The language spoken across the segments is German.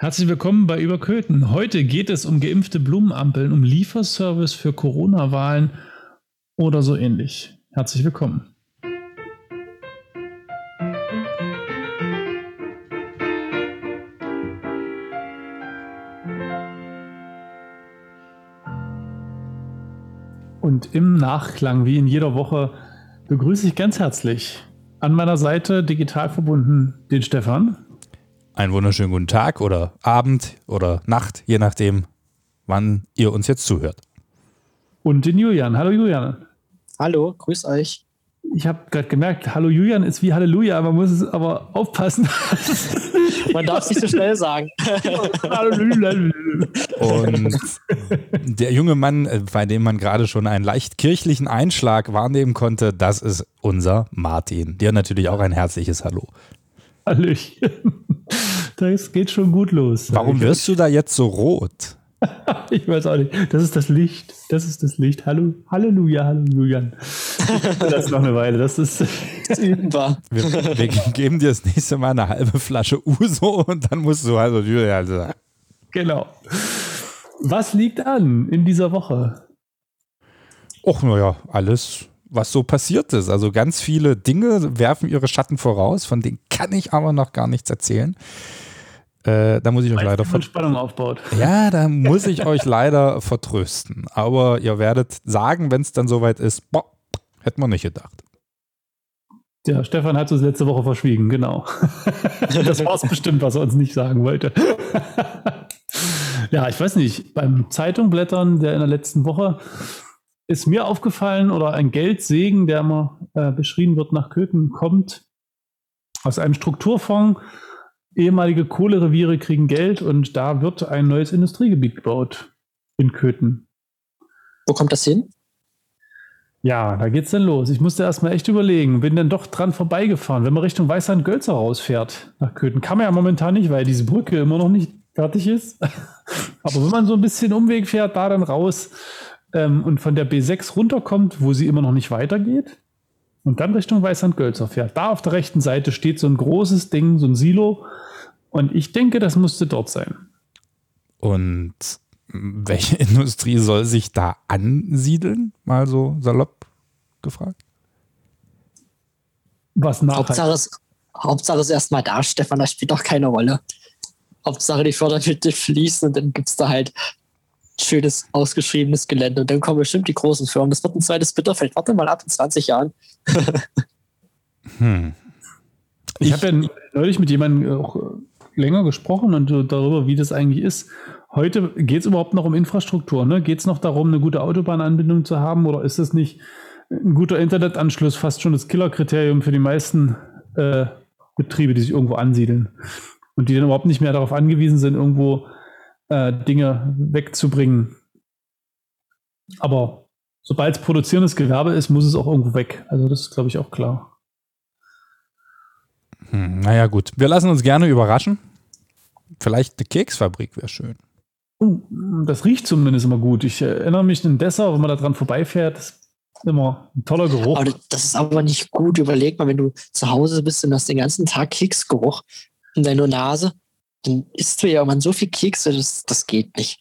Herzlich willkommen bei Überköten. Heute geht es um geimpfte Blumenampeln, um Lieferservice für Corona-Wahlen oder so ähnlich. Herzlich willkommen. Und im Nachklang, wie in jeder Woche, begrüße ich ganz herzlich an meiner Seite digital verbunden den Stefan. Einen wunderschönen guten Tag oder Abend oder Nacht, je nachdem, wann ihr uns jetzt zuhört. Und den Julian. Hallo Julian. Hallo, grüß euch. Ich habe gerade gemerkt, Hallo Julian ist wie Halleluja, man muss es aber aufpassen. Man darf es nicht so schnell sagen. Und der junge Mann, äh, bei dem man gerade schon einen leicht kirchlichen Einschlag wahrnehmen konnte, das ist unser Martin. Dir natürlich auch ein herzliches Hallo. Hallöchen. Das geht schon gut los. Warum wirst du da jetzt so rot? ich weiß auch nicht. Das ist das Licht. Das ist das Licht. Hallo, Halleluja, Halleluja. Das ist noch eine Weile. Das ist, das übenbar. Wir, wir, geben dir das nächste Mal eine halbe Flasche Uso und dann musst du also. also genau. Was liegt an in dieser Woche? Och, naja, alles was so passiert ist. Also ganz viele Dinge werfen ihre Schatten voraus, von denen kann ich aber noch gar nichts erzählen. Äh, da muss ich euch leider von Spannung aufbaut. Ja, da muss ich euch leider vertrösten. Aber ihr werdet sagen, wenn es dann soweit ist, boah, hätte man nicht gedacht. Ja, Stefan hat es letzte Woche verschwiegen, genau. das war es bestimmt, was er uns nicht sagen wollte. ja, ich weiß nicht, beim Zeitungblättern der in der letzten Woche ist mir aufgefallen, oder ein Geldsegen, der immer äh, beschrieben wird nach Köthen, kommt aus einem Strukturfonds. Ehemalige Kohlereviere kriegen Geld und da wird ein neues Industriegebiet gebaut in Köthen. Wo kommt das hin? Ja, da geht's dann los. Ich musste erstmal echt überlegen, bin dann doch dran vorbeigefahren. Wenn man Richtung Weißland-Gölzer rausfährt nach Köthen, kann man ja momentan nicht, weil diese Brücke immer noch nicht fertig ist. Aber wenn man so ein bisschen Umweg fährt, da dann raus, ähm, und von der B6 runterkommt, wo sie immer noch nicht weitergeht und dann Richtung Weißland-Gölzer fährt. Da auf der rechten Seite steht so ein großes Ding, so ein Silo. Und ich denke, das musste dort sein. Und welche Industrie soll sich da ansiedeln? Mal so salopp gefragt. Was nachhaltig? Hauptsache ist, Hauptsache ist erstmal da, Stefan, das spielt doch keine Rolle. Hauptsache die Fördermittel fließen und dann gibt es da halt schönes, ausgeschriebenes Gelände. Und dann kommen bestimmt die großen Firmen. Das wird ein zweites Bitterfeld. Warte mal ab in 20 Jahren. hm. Ich, ich habe ja neulich mit jemandem auch äh, länger gesprochen und darüber, wie das eigentlich ist. Heute geht es überhaupt noch um Infrastruktur. Ne? Geht es noch darum, eine gute Autobahnanbindung zu haben oder ist es nicht ein guter Internetanschluss fast schon das Killerkriterium für die meisten äh, Betriebe, die sich irgendwo ansiedeln und die dann überhaupt nicht mehr darauf angewiesen sind, irgendwo äh, Dinge wegzubringen. Aber sobald es produzierendes Gewerbe ist, muss es auch irgendwo weg. Also das ist, glaube ich, auch klar. Hm, naja, gut. Wir lassen uns gerne überraschen. Vielleicht eine Keksfabrik wäre schön. Uh, das riecht zumindest immer gut. Ich erinnere mich an Dessau, wenn man da dran vorbeifährt, ist immer ein toller Geruch. Aber das ist aber nicht gut. Überleg mal, wenn du zu Hause bist und hast den ganzen Tag Keksgeruch in deiner Nase, dann isst du ja man so viel Kekse, das, das geht nicht.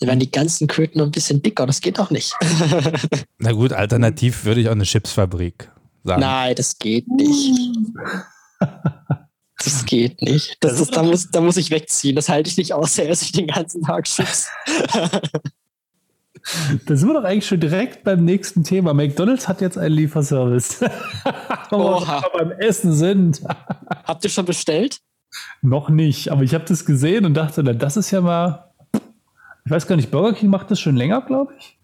Dann werden die ganzen Köten noch ein bisschen dicker, das geht doch nicht. Na gut, alternativ würde ich auch eine Chipsfabrik sagen. Nein, das geht nicht. Das geht nicht. Das ist, da, muss, da muss ich wegziehen. Das halte ich nicht aus, er esse ich den ganzen Tag Chips. Da sind wir doch eigentlich schon direkt beim nächsten Thema. McDonalds hat jetzt einen Lieferservice. Wo wir beim Essen sind. Habt ihr schon bestellt? Noch nicht, aber ich habe das gesehen und dachte, na, das ist ja mal. Ich weiß gar nicht, Burger King macht das schon länger, glaube ich.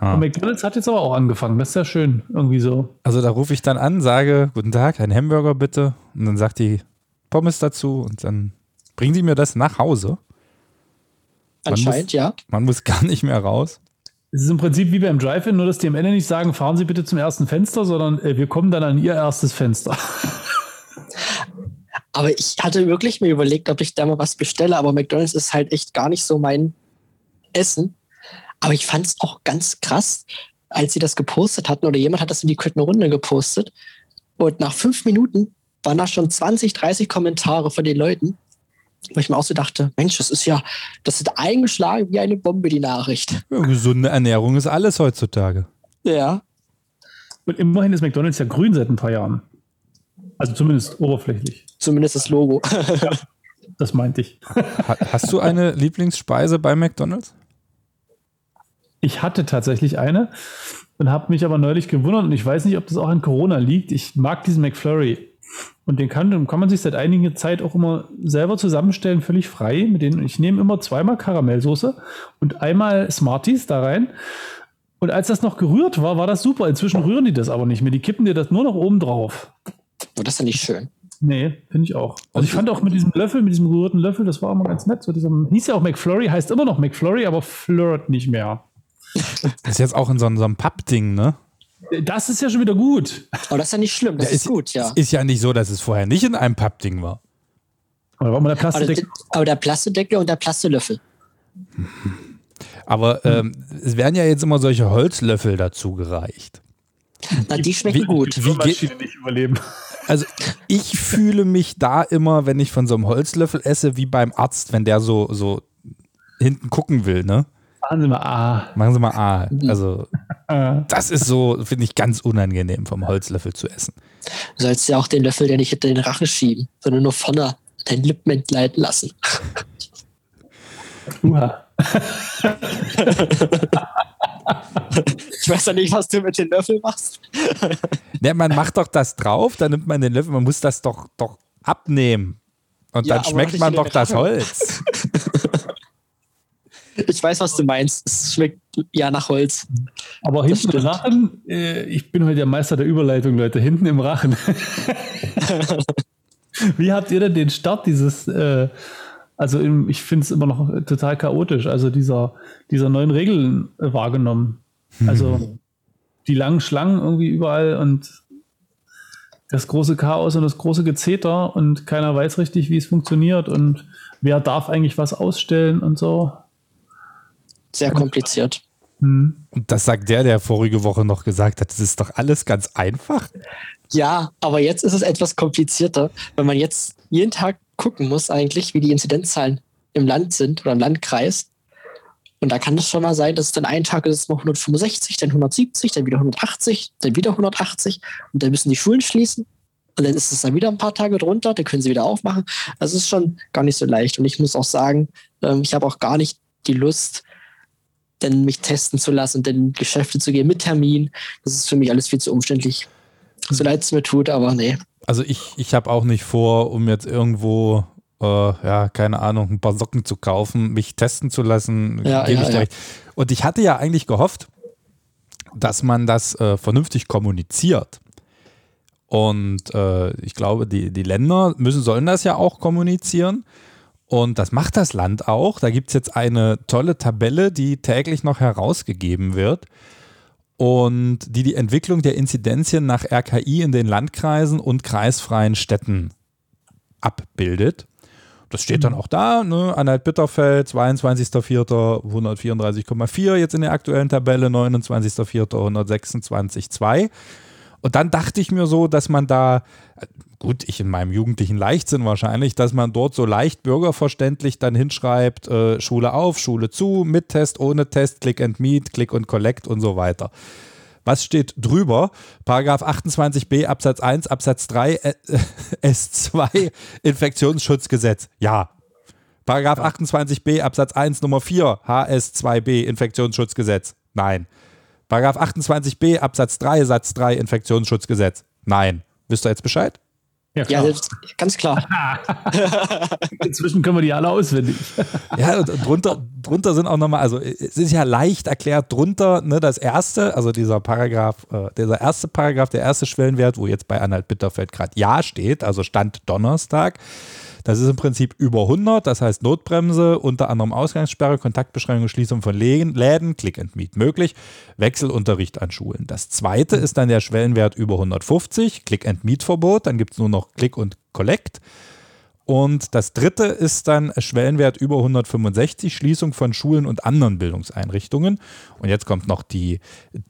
Ah. Und McDonalds hat jetzt aber auch angefangen. Das ist ja schön, irgendwie so. Also da rufe ich dann an, sage, guten Tag, ein Hamburger bitte. Und dann sagt die Pommes dazu und dann bringen die mir das nach Hause. Anscheinend, muss, ja. Man muss gar nicht mehr raus. Es ist im Prinzip wie beim Drive-In, nur dass die am Ende nicht sagen, fahren Sie bitte zum ersten Fenster, sondern äh, wir kommen dann an Ihr erstes Fenster. Aber ich hatte wirklich mir überlegt, ob ich da mal was bestelle, aber McDonalds ist halt echt gar nicht so mein Essen. Aber ich fand es auch ganz krass, als sie das gepostet hatten oder jemand hat das in die Runde gepostet. Und nach fünf Minuten waren da schon 20, 30 Kommentare von den Leuten, Wo ich mir auch so dachte, Mensch, das ist ja, das ist eingeschlagen wie eine Bombe, die Nachricht. Ja, gesunde Ernährung ist alles heutzutage. Ja. Und immerhin ist McDonalds ja grün seit ein paar Jahren. Also zumindest oberflächlich. Zumindest das Logo. Das meinte ich. Ha hast du eine Lieblingsspeise bei McDonalds? Ich hatte tatsächlich eine und habe mich aber neulich gewundert und ich weiß nicht, ob das auch an Corona liegt. Ich mag diesen McFlurry. Und den kann, kann man sich seit einiger Zeit auch immer selber zusammenstellen, völlig frei. Mit denen, ich nehme immer zweimal Karamellsoße und einmal Smarties da rein. Und als das noch gerührt war, war das super. Inzwischen rühren die das aber nicht mehr. Die kippen dir das nur noch oben drauf. Oh, das ist ja nicht schön. Nee, finde ich auch. Also ich fand auch mit diesem Löffel, mit diesem gerührten Löffel, das war immer ganz nett. So diesem, hieß ja auch McFlurry, heißt immer noch McFlurry, aber flirt nicht mehr. Das ist jetzt auch in so, so einem Pappding, ne? Das ist ja schon wieder gut. Aber das ist ja nicht schlimm, das Ja, ist, gut, ja. Es ist ja nicht so, dass es vorher nicht in einem Pappding war. Aber war der Plastik. aber der Plastedeckel und der Plastelöffel. Aber ähm, es werden ja jetzt immer solche Holzlöffel dazu gereicht. Na, die schmecken wie- gut. wie geht- nicht überleben. Also ich fühle mich da immer, wenn ich von so einem Holzlöffel esse, wie beim Arzt, wenn der so, so hinten gucken will, ne? Machen Sie mal, ah, Machen Sie mal A. Also äh, das ist so, finde ich, ganz unangenehm, vom Holzlöffel zu essen. Du sollst ja auch den Löffel ja nicht hinter den Rachen schieben, sondern nur vorne deinen Lippen entgleiten lassen. uha. Ich weiß ja nicht, was du mit den Löffeln machst. Ne, man macht doch das drauf, dann nimmt man den Löffel, man muss das doch, doch abnehmen. Und Ja, dann schmeckt man doch das. Holz. Ich weiß, was du meinst. Es schmeckt ja nach Holz. Aber hinten im. Rachen, äh, ich bin heute der Meister der Überleitung, Leute, hinten im Rachen. Wie habt ihr denn den Start dieses, äh, also im, ich finde es immer noch total chaotisch, also dieser, dieser neuen Regeln äh, wahrgenommen? Also die langen Schlangen irgendwie überall und das große Chaos und das große Gezeter und keiner weiß richtig, wie es funktioniert und wer darf eigentlich was ausstellen und so. Sehr kompliziert. Hm. Und das sagt der, der vorige Woche noch gesagt hat, das ist doch alles ganz einfach. Ja, aber jetzt ist es etwas komplizierter, wenn man jetzt jeden Tag gucken muss, eigentlich, wie die Inzidenzzahlen im Land sind oder im Landkreis. Und da kann es schon mal sein, dass es dann einen Tag ist es mal 165, dann 170, dann wieder 180, dann wieder 180 und dann müssen die Schulen schließen. Und dann ist es dann wieder ein paar Tage drunter, dann können sie wieder aufmachen. Also es ist schon gar nicht so leicht. Und ich muss auch sagen, ähm, ich habe auch gar nicht die Lust, denn mich testen zu lassen und Geschäfte zu gehen mit Termin. Das ist für mich alles viel zu umständlich. So leid es mir tut, aber nee. Also ich, ich habe auch nicht vor, um jetzt irgendwo, äh, ja, keine Ahnung, ein paar Socken zu kaufen, mich testen zu lassen. Ja, gebe ja, ich ja. recht. Und ich hatte ja eigentlich gehofft, dass man das äh, vernünftig kommuniziert. Und äh, ich glaube, die, die Länder müssen, sollen das ja auch kommunizieren. Und das macht das Land auch. Da gibt es jetzt eine tolle Tabelle, die täglich noch herausgegeben wird und die die Entwicklung der Inzidenzien nach RKI in den Landkreisen und kreisfreien Städten abbildet. Das steht dann auch da, ne? Anhalt-Bitterfeld, 22.04. 134,4 jetzt in der aktuellen Tabelle, 29.04. 126,2. Und dann dachte ich mir so, dass man da, äh, gut, ich in meinem jugendlichen Leichtsinn wahrscheinlich, dass man dort so leicht bürgerverständlich dann hinschreibt, äh, Schule auf, Schule zu, mit Test, ohne Test, Click and Meet, Click und Collect und so weiter. Was steht drüber? Paragraph 28b Absatz 1 Absatz 3 äh, S2 Infektionsschutzgesetz. Ja. Paragraph 28b Absatz 1 Nummer 4 HS2b Infektionsschutzgesetz. Nein. Paragraph 28b Absatz 3 Satz 3 Infektionsschutzgesetz. Nein. Wisst ihr jetzt Bescheid? Ja, Ja, klar. das, ganz klar. Inzwischen können wir die alle auswendig. Ja, und drunter, drunter sind auch nochmal, also es ist ja leicht erklärt, drunter ne, das erste, also dieser Paragraph, äh, dieser erste Paragraph, der erste Schwellenwert, wo jetzt bei Anhalt Bitterfeld gerade Ja steht, also Stand Donnerstag. Das ist im Prinzip über 100, das heißt Notbremse, unter anderem Ausgangssperre, Kontaktbeschränkung, Schließung von Läden, Click and Meet möglich, Wechselunterricht an Schulen. Das zweite ist dann der Schwellenwert über 150, Click and Meet Verbot, dann gibt es nur noch Click und Collect. Und das dritte ist dann Schwellenwert über 165, Schließung von Schulen und anderen Bildungseinrichtungen. Und jetzt kommt noch die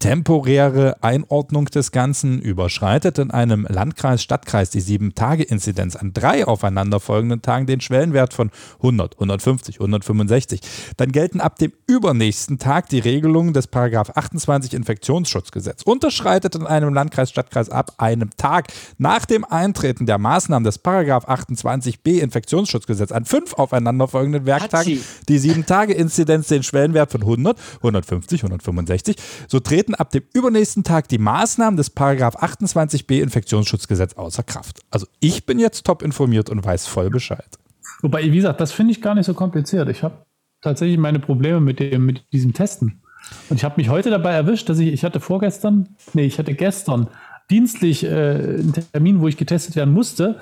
temporäre Einordnung des Ganzen. Überschreitet in einem Landkreis, Stadtkreis die 7-Tage-Inzidenz an drei aufeinanderfolgenden Tagen den Schwellenwert von 100, 150, 165. Dann gelten ab dem übernächsten Tag die Regelungen des Paragraph 28 Infektionsschutzgesetz. Unterschreitet in einem Landkreis, Stadtkreis ab einem Tag nach dem Eintreten der Maßnahmen des Paragraph 28b Infektionsschutzgesetz an fünf aufeinanderfolgenden Werktagen die 7-Tage-Inzidenz den Schwellenwert von 100, 150, 165. So treten ab dem übernächsten Tag die Maßnahmen des Paragraph 28b Infektionsschutzgesetz außer Kraft. Also ich bin jetzt top informiert und weiß voll Bescheid. Wobei, wie gesagt, das finde ich gar nicht so kompliziert. Ich habe tatsächlich meine Probleme mit, dem, mit diesem Testen. Und ich habe mich heute dabei erwischt, dass ich, ich hatte vorgestern, nee, ich hatte gestern dienstlich äh, einen Termin, wo ich getestet werden musste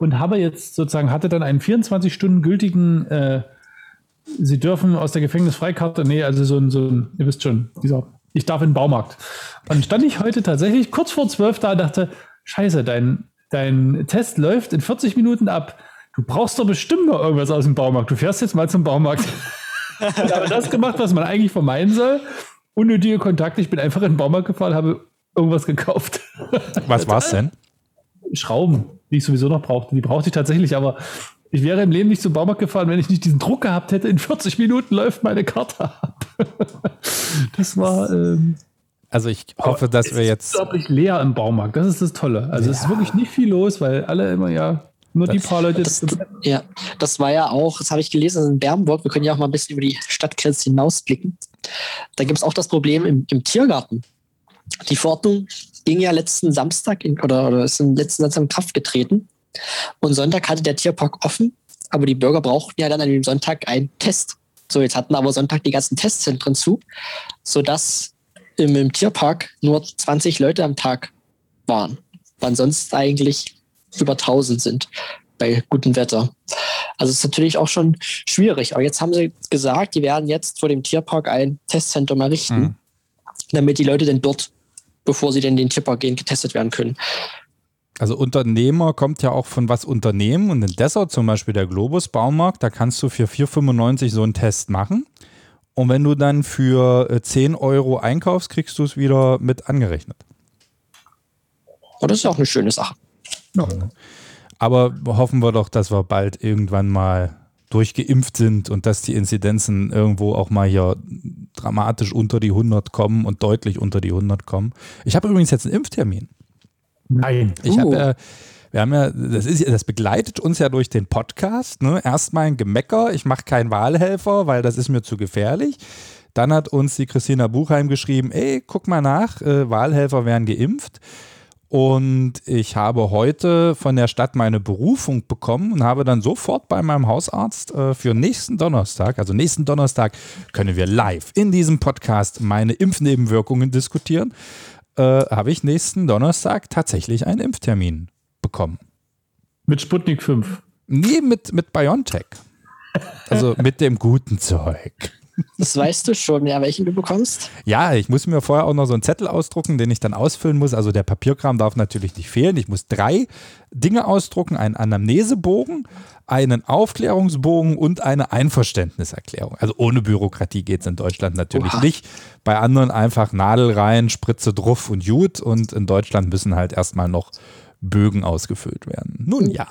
und habe jetzt sozusagen, hatte dann einen 24 Stunden gültigen, äh, Sie dürfen aus der Gefängnisfreikarte, nee, also so ein, so ein, ihr wisst schon, dieser, ich darf in den Baumarkt. Und dann stand ich heute tatsächlich kurz vor zwölf da und dachte, scheiße, dein, dein Test läuft in 40 Minuten ab. Du brauchst doch bestimmt noch irgendwas aus dem Baumarkt. Du fährst jetzt mal zum Baumarkt. ich habe das gemacht, was man eigentlich vermeiden soll. Unnötige Kontakte. Ich bin einfach in den Baumarkt gefahren, habe irgendwas gekauft. Was war es denn? Schrauben, die ich sowieso noch brauchte. Die brauchte ich tatsächlich, aber ich wäre im Leben nicht zum Baumarkt gefahren, wenn ich nicht diesen Druck gehabt hätte. In 40 Minuten läuft meine Karte ab. das war. Ähm, also ich hoffe, dass wir jetzt. unglaublich leer im Baumarkt. Das ist das Tolle. Also ja. es ist wirklich nicht viel los, weil alle immer ja nur das, die paar Leute. Das, ja, das war ja auch, das habe ich gelesen in Bernburg. Wir können ja auch mal ein bisschen über die Stadtgrenze hinausblicken. Da gibt es auch das Problem im, im Tiergarten. Die Verordnung ging ja letzten Samstag in, oder, oder ist im letzten Samstag in Kraft getreten. Und Sonntag hatte der Tierpark offen, aber die Bürger brauchten ja dann an dem Sonntag einen Test. So, jetzt hatten aber Sonntag die ganzen Testzentren zu, sodass im, im Tierpark nur 20 Leute am Tag waren, wann sonst eigentlich über 1000 sind bei gutem Wetter. Also es ist natürlich auch schon schwierig. Aber jetzt haben sie gesagt, die werden jetzt vor dem Tierpark ein Testzentrum errichten, mhm. damit die Leute denn dort, bevor sie denn den Tierpark gehen, getestet werden können. Also Unternehmer kommt ja auch von was Unternehmen und in Dessau zum Beispiel der Globus Baumarkt, da kannst du für 4,95 so einen Test machen. Und wenn du dann für 10 äh, Euro einkaufst, kriegst du es wieder mit angerechnet. Oh, das ist auch eine schöne Sache. Ja. Aber hoffen wir doch, dass wir bald irgendwann mal durchgeimpft sind und dass die Inzidenzen irgendwo auch mal hier dramatisch unter die 100 kommen und deutlich unter die 100 kommen. Ich habe übrigens jetzt einen Impftermin. Nein. Ich uh. habe ja, wir haben ja, das ist, das begleitet uns ja durch den Podcast. Ne? Erstmal ein Gemecker, ich mache keinen Wahlhelfer, weil das ist mir zu gefährlich. Dann hat uns die Christina Buchheim geschrieben, ey, guck mal nach, äh, Wahlhelfer werden geimpft. Und ich habe heute von der Stadt meine Berufung bekommen und habe dann sofort bei meinem Hausarzt äh, für nächsten Donnerstag, also nächsten Donnerstag, können wir live in diesem Podcast meine Impfnebenwirkungen diskutieren äh, habe ich nächsten Donnerstag tatsächlich einen Impftermin bekommen. Mit Sputnik 5? Nee, mit, mit BioNTech. Also mit dem guten Zeug. Das weißt du schon, ja, welchen du bekommst? Ja, ich muss mir vorher auch noch so einen Zettel ausdrucken, den ich dann ausfüllen muss. Also der Papierkram darf natürlich nicht fehlen. Ich muss drei Dinge ausdrucken: einen Anamnesebogen, einen Aufklärungsbogen und eine Einverständniserklärung. Also ohne Bürokratie geht es in Deutschland natürlich Oha. nicht. Bei anderen einfach Nadel rein, Spritze drauf und gut. Und in Deutschland müssen halt erstmal noch Bögen ausgefüllt werden. Nun ja.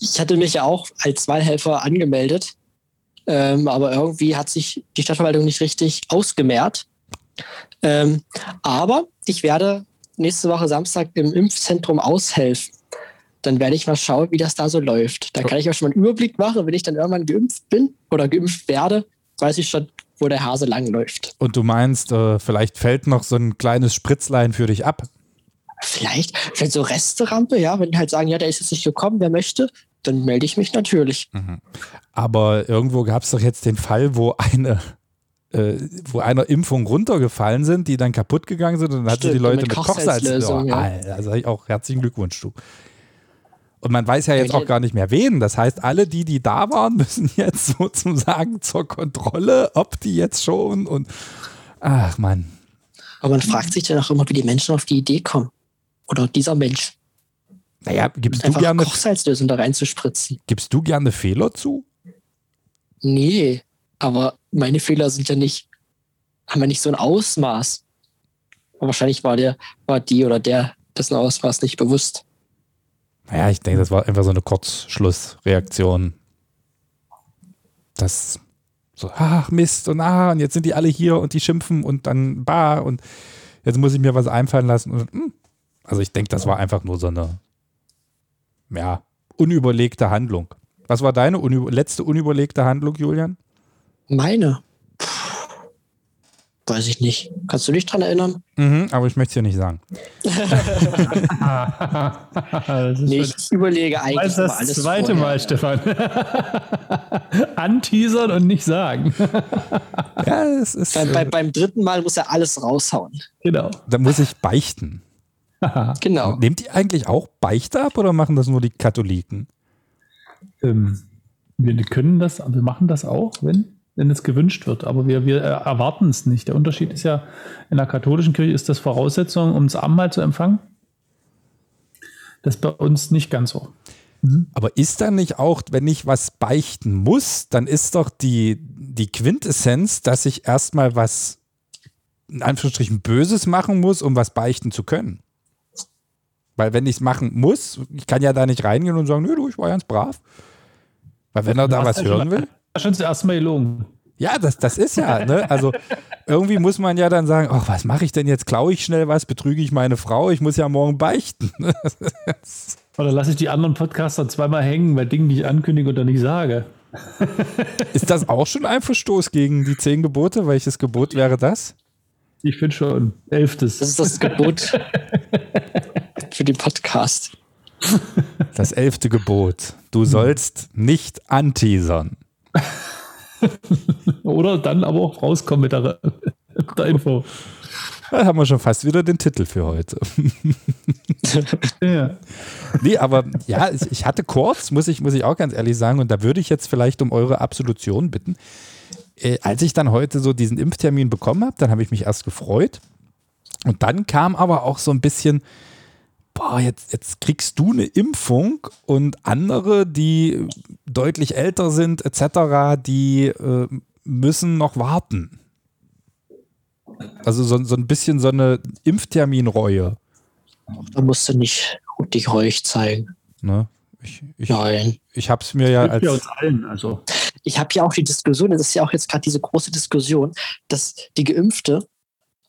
Ich hatte mich ja auch als Wahlhelfer angemeldet, ähm, aber irgendwie hat sich die Stadtverwaltung nicht richtig ausgemehrt. Ähm, aber ich werde nächste Woche Samstag im Impfzentrum aushelfen dann werde ich mal schauen, wie das da so läuft. Da kann ich auch schon mal einen Überblick machen. Wenn ich dann irgendwann geimpft bin oder geimpft werde, weiß ich schon, wo der Hase langläuft. Und du meinst, äh, vielleicht fällt noch so ein kleines Spritzlein für dich ab? Vielleicht, vielleicht so Resterampe, ja, wenn die halt sagen, ja, der ist jetzt nicht gekommen, wer möchte, dann melde ich mich natürlich. Mhm. Aber irgendwo gab es doch jetzt den Fall, wo eine äh, wo einer Impfung runtergefallen sind, die dann kaputt gegangen sind und dann hat sie die Leute mit, mit Kochsalz. Oh, ja. Also auch herzlichen Glückwunsch, du. Und man weiß ja jetzt auch gar nicht mehr wen. Das heißt, alle die, die da waren, müssen jetzt sozusagen zur Kontrolle, ob die jetzt schon und ach man. Aber man fragt sich dann auch immer, wie die Menschen auf die Idee kommen. Oder dieser Mensch. Naja, gibst du, gerne, Kochsalzlösung da reinzuspritzen. gibst du gerne Fehler zu? Nee, aber meine Fehler sind ja nicht, haben ja nicht so ein Ausmaß. Aber wahrscheinlich war der, war die oder der dessen Ausmaß nicht bewusst. Naja, ich denke, das war einfach so eine Kurzschlussreaktion. Das so, ach Mist, und ah, und jetzt sind die alle hier und die schimpfen und dann bah und jetzt muss ich mir was einfallen lassen. Und, hm. Also ich denke, das war einfach nur so eine, ja, unüberlegte Handlung. Was war deine unüber letzte unüberlegte Handlung, Julian? Meine? Puh, weiß ich nicht. Kannst du dich dran erinnern? Mhm, aber ich möchte es dir nicht sagen. Nee, schon- ich überlege eigentlich Das alles zweite vorher. Mal, Stefan. Anteasern und nicht sagen. Ja, es ist, Beim, bei, äh, beim dritten Mal muss er alles raushauen. Genau. da muss ich beichten. Genau. Nehmt ihr eigentlich auch Beichte ab oder machen das nur die Katholiken? Ähm, wir können das, wir machen das auch, wenn, wenn es gewünscht wird, aber wir, wir erwarten es nicht. Der Unterschied ist ja, in der katholischen Kirche ist das Voraussetzung, um das Abendmahl zu empfangen. Das ist bei uns nicht ganz so. Aber ist da nicht auch, wenn ich was beichten muss, dann ist doch die, die Quintessenz, dass ich erstmal was in Anführungsstrichen Böses machen muss, um was beichten zu können. Weil wenn ich es machen muss, ich kann ja da nicht reingehen und sagen, nö, du, ich war ganz brav. Weil wenn er da was hören will. Schon das erste Mal gelogen. Ja, das, das ist ja, ne? Also irgendwie muss man ja dann sagen, ach, was mache ich denn jetzt? Klaue ich schnell was? Betrüge ich meine Frau? Ich muss ja morgen beichten. Oder lasse ich die anderen Podcaster zweimal hängen bei Dingen, die ich ankündige oder nicht sage. Ist das auch schon ein Verstoß gegen die zehn Gebote? Welches Gebot wäre das? Ich finde schon. Elftes. Das ist das Gebot für den Podcast. Das elfte Gebot. Du sollst nicht anteasern. Oder dann aber auch rauskommen mit der, mit der Info. Da haben wir schon fast wieder den Titel für heute. Ja. Nee, aber ja, ich- ich hatte kurz, muss ich, muss ich auch ganz ehrlich sagen, und da würde ich jetzt vielleicht um eure Absolution bitten. Äh, als ich dann heute so diesen Impftermin bekommen habe, dann habe ich mich erst gefreut. Und dann kam aber auch so ein bisschen, boah, jetzt, jetzt kriegst du eine Impfung und andere, die deutlich älter sind, etc., die äh, müssen noch warten. Also so, so ein bisschen so eine Impfterminreue. Da musst du nicht dich ruhig zeigen. Ne? Ich, ich, Nein. ich habe es mir ja als. Ja, uns allen. Also. Ich habe ja auch die Diskussion, das ist ja auch jetzt gerade diese große Diskussion, dass die Geimpfte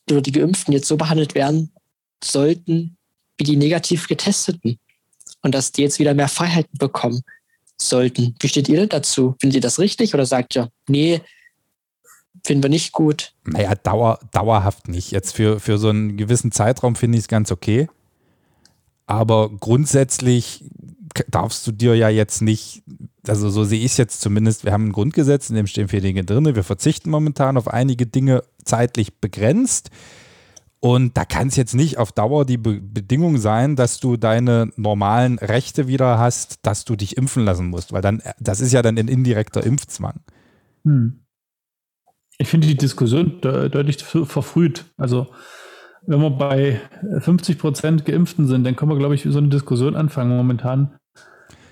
oder die Geimpften jetzt so behandelt werden sollten wie die negativ Getesteten. Und dass die jetzt wieder mehr Freiheiten bekommen sollten. Wie steht ihr denn dazu? Findet ihr das richtig oder sagt ihr, nee, finden wir nicht gut? Naja, dauer, dauerhaft nicht. Jetzt für, für so einen gewissen Zeitraum finde ich es ganz okay. Aber grundsätzlich darfst du dir ja jetzt nicht, also so sehe ich es jetzt zumindest, wir haben ein Grundgesetz, in dem stehen viele Dinge drin. Wir verzichten momentan auf einige Dinge zeitlich begrenzt. Und da kann es jetzt nicht auf Dauer die Be Bedingung sein, dass du deine normalen Rechte wieder hast, dass du dich impfen lassen musst, weil dann, das ist ja dann ein indirekter Impfzwang. Hm. Ich finde die Diskussion de deutlich ver- verfrüht. Also, wenn wir bei 50 Prozent Geimpften sind, dann können wir, glaube ich, so eine Diskussion anfangen. Momentan.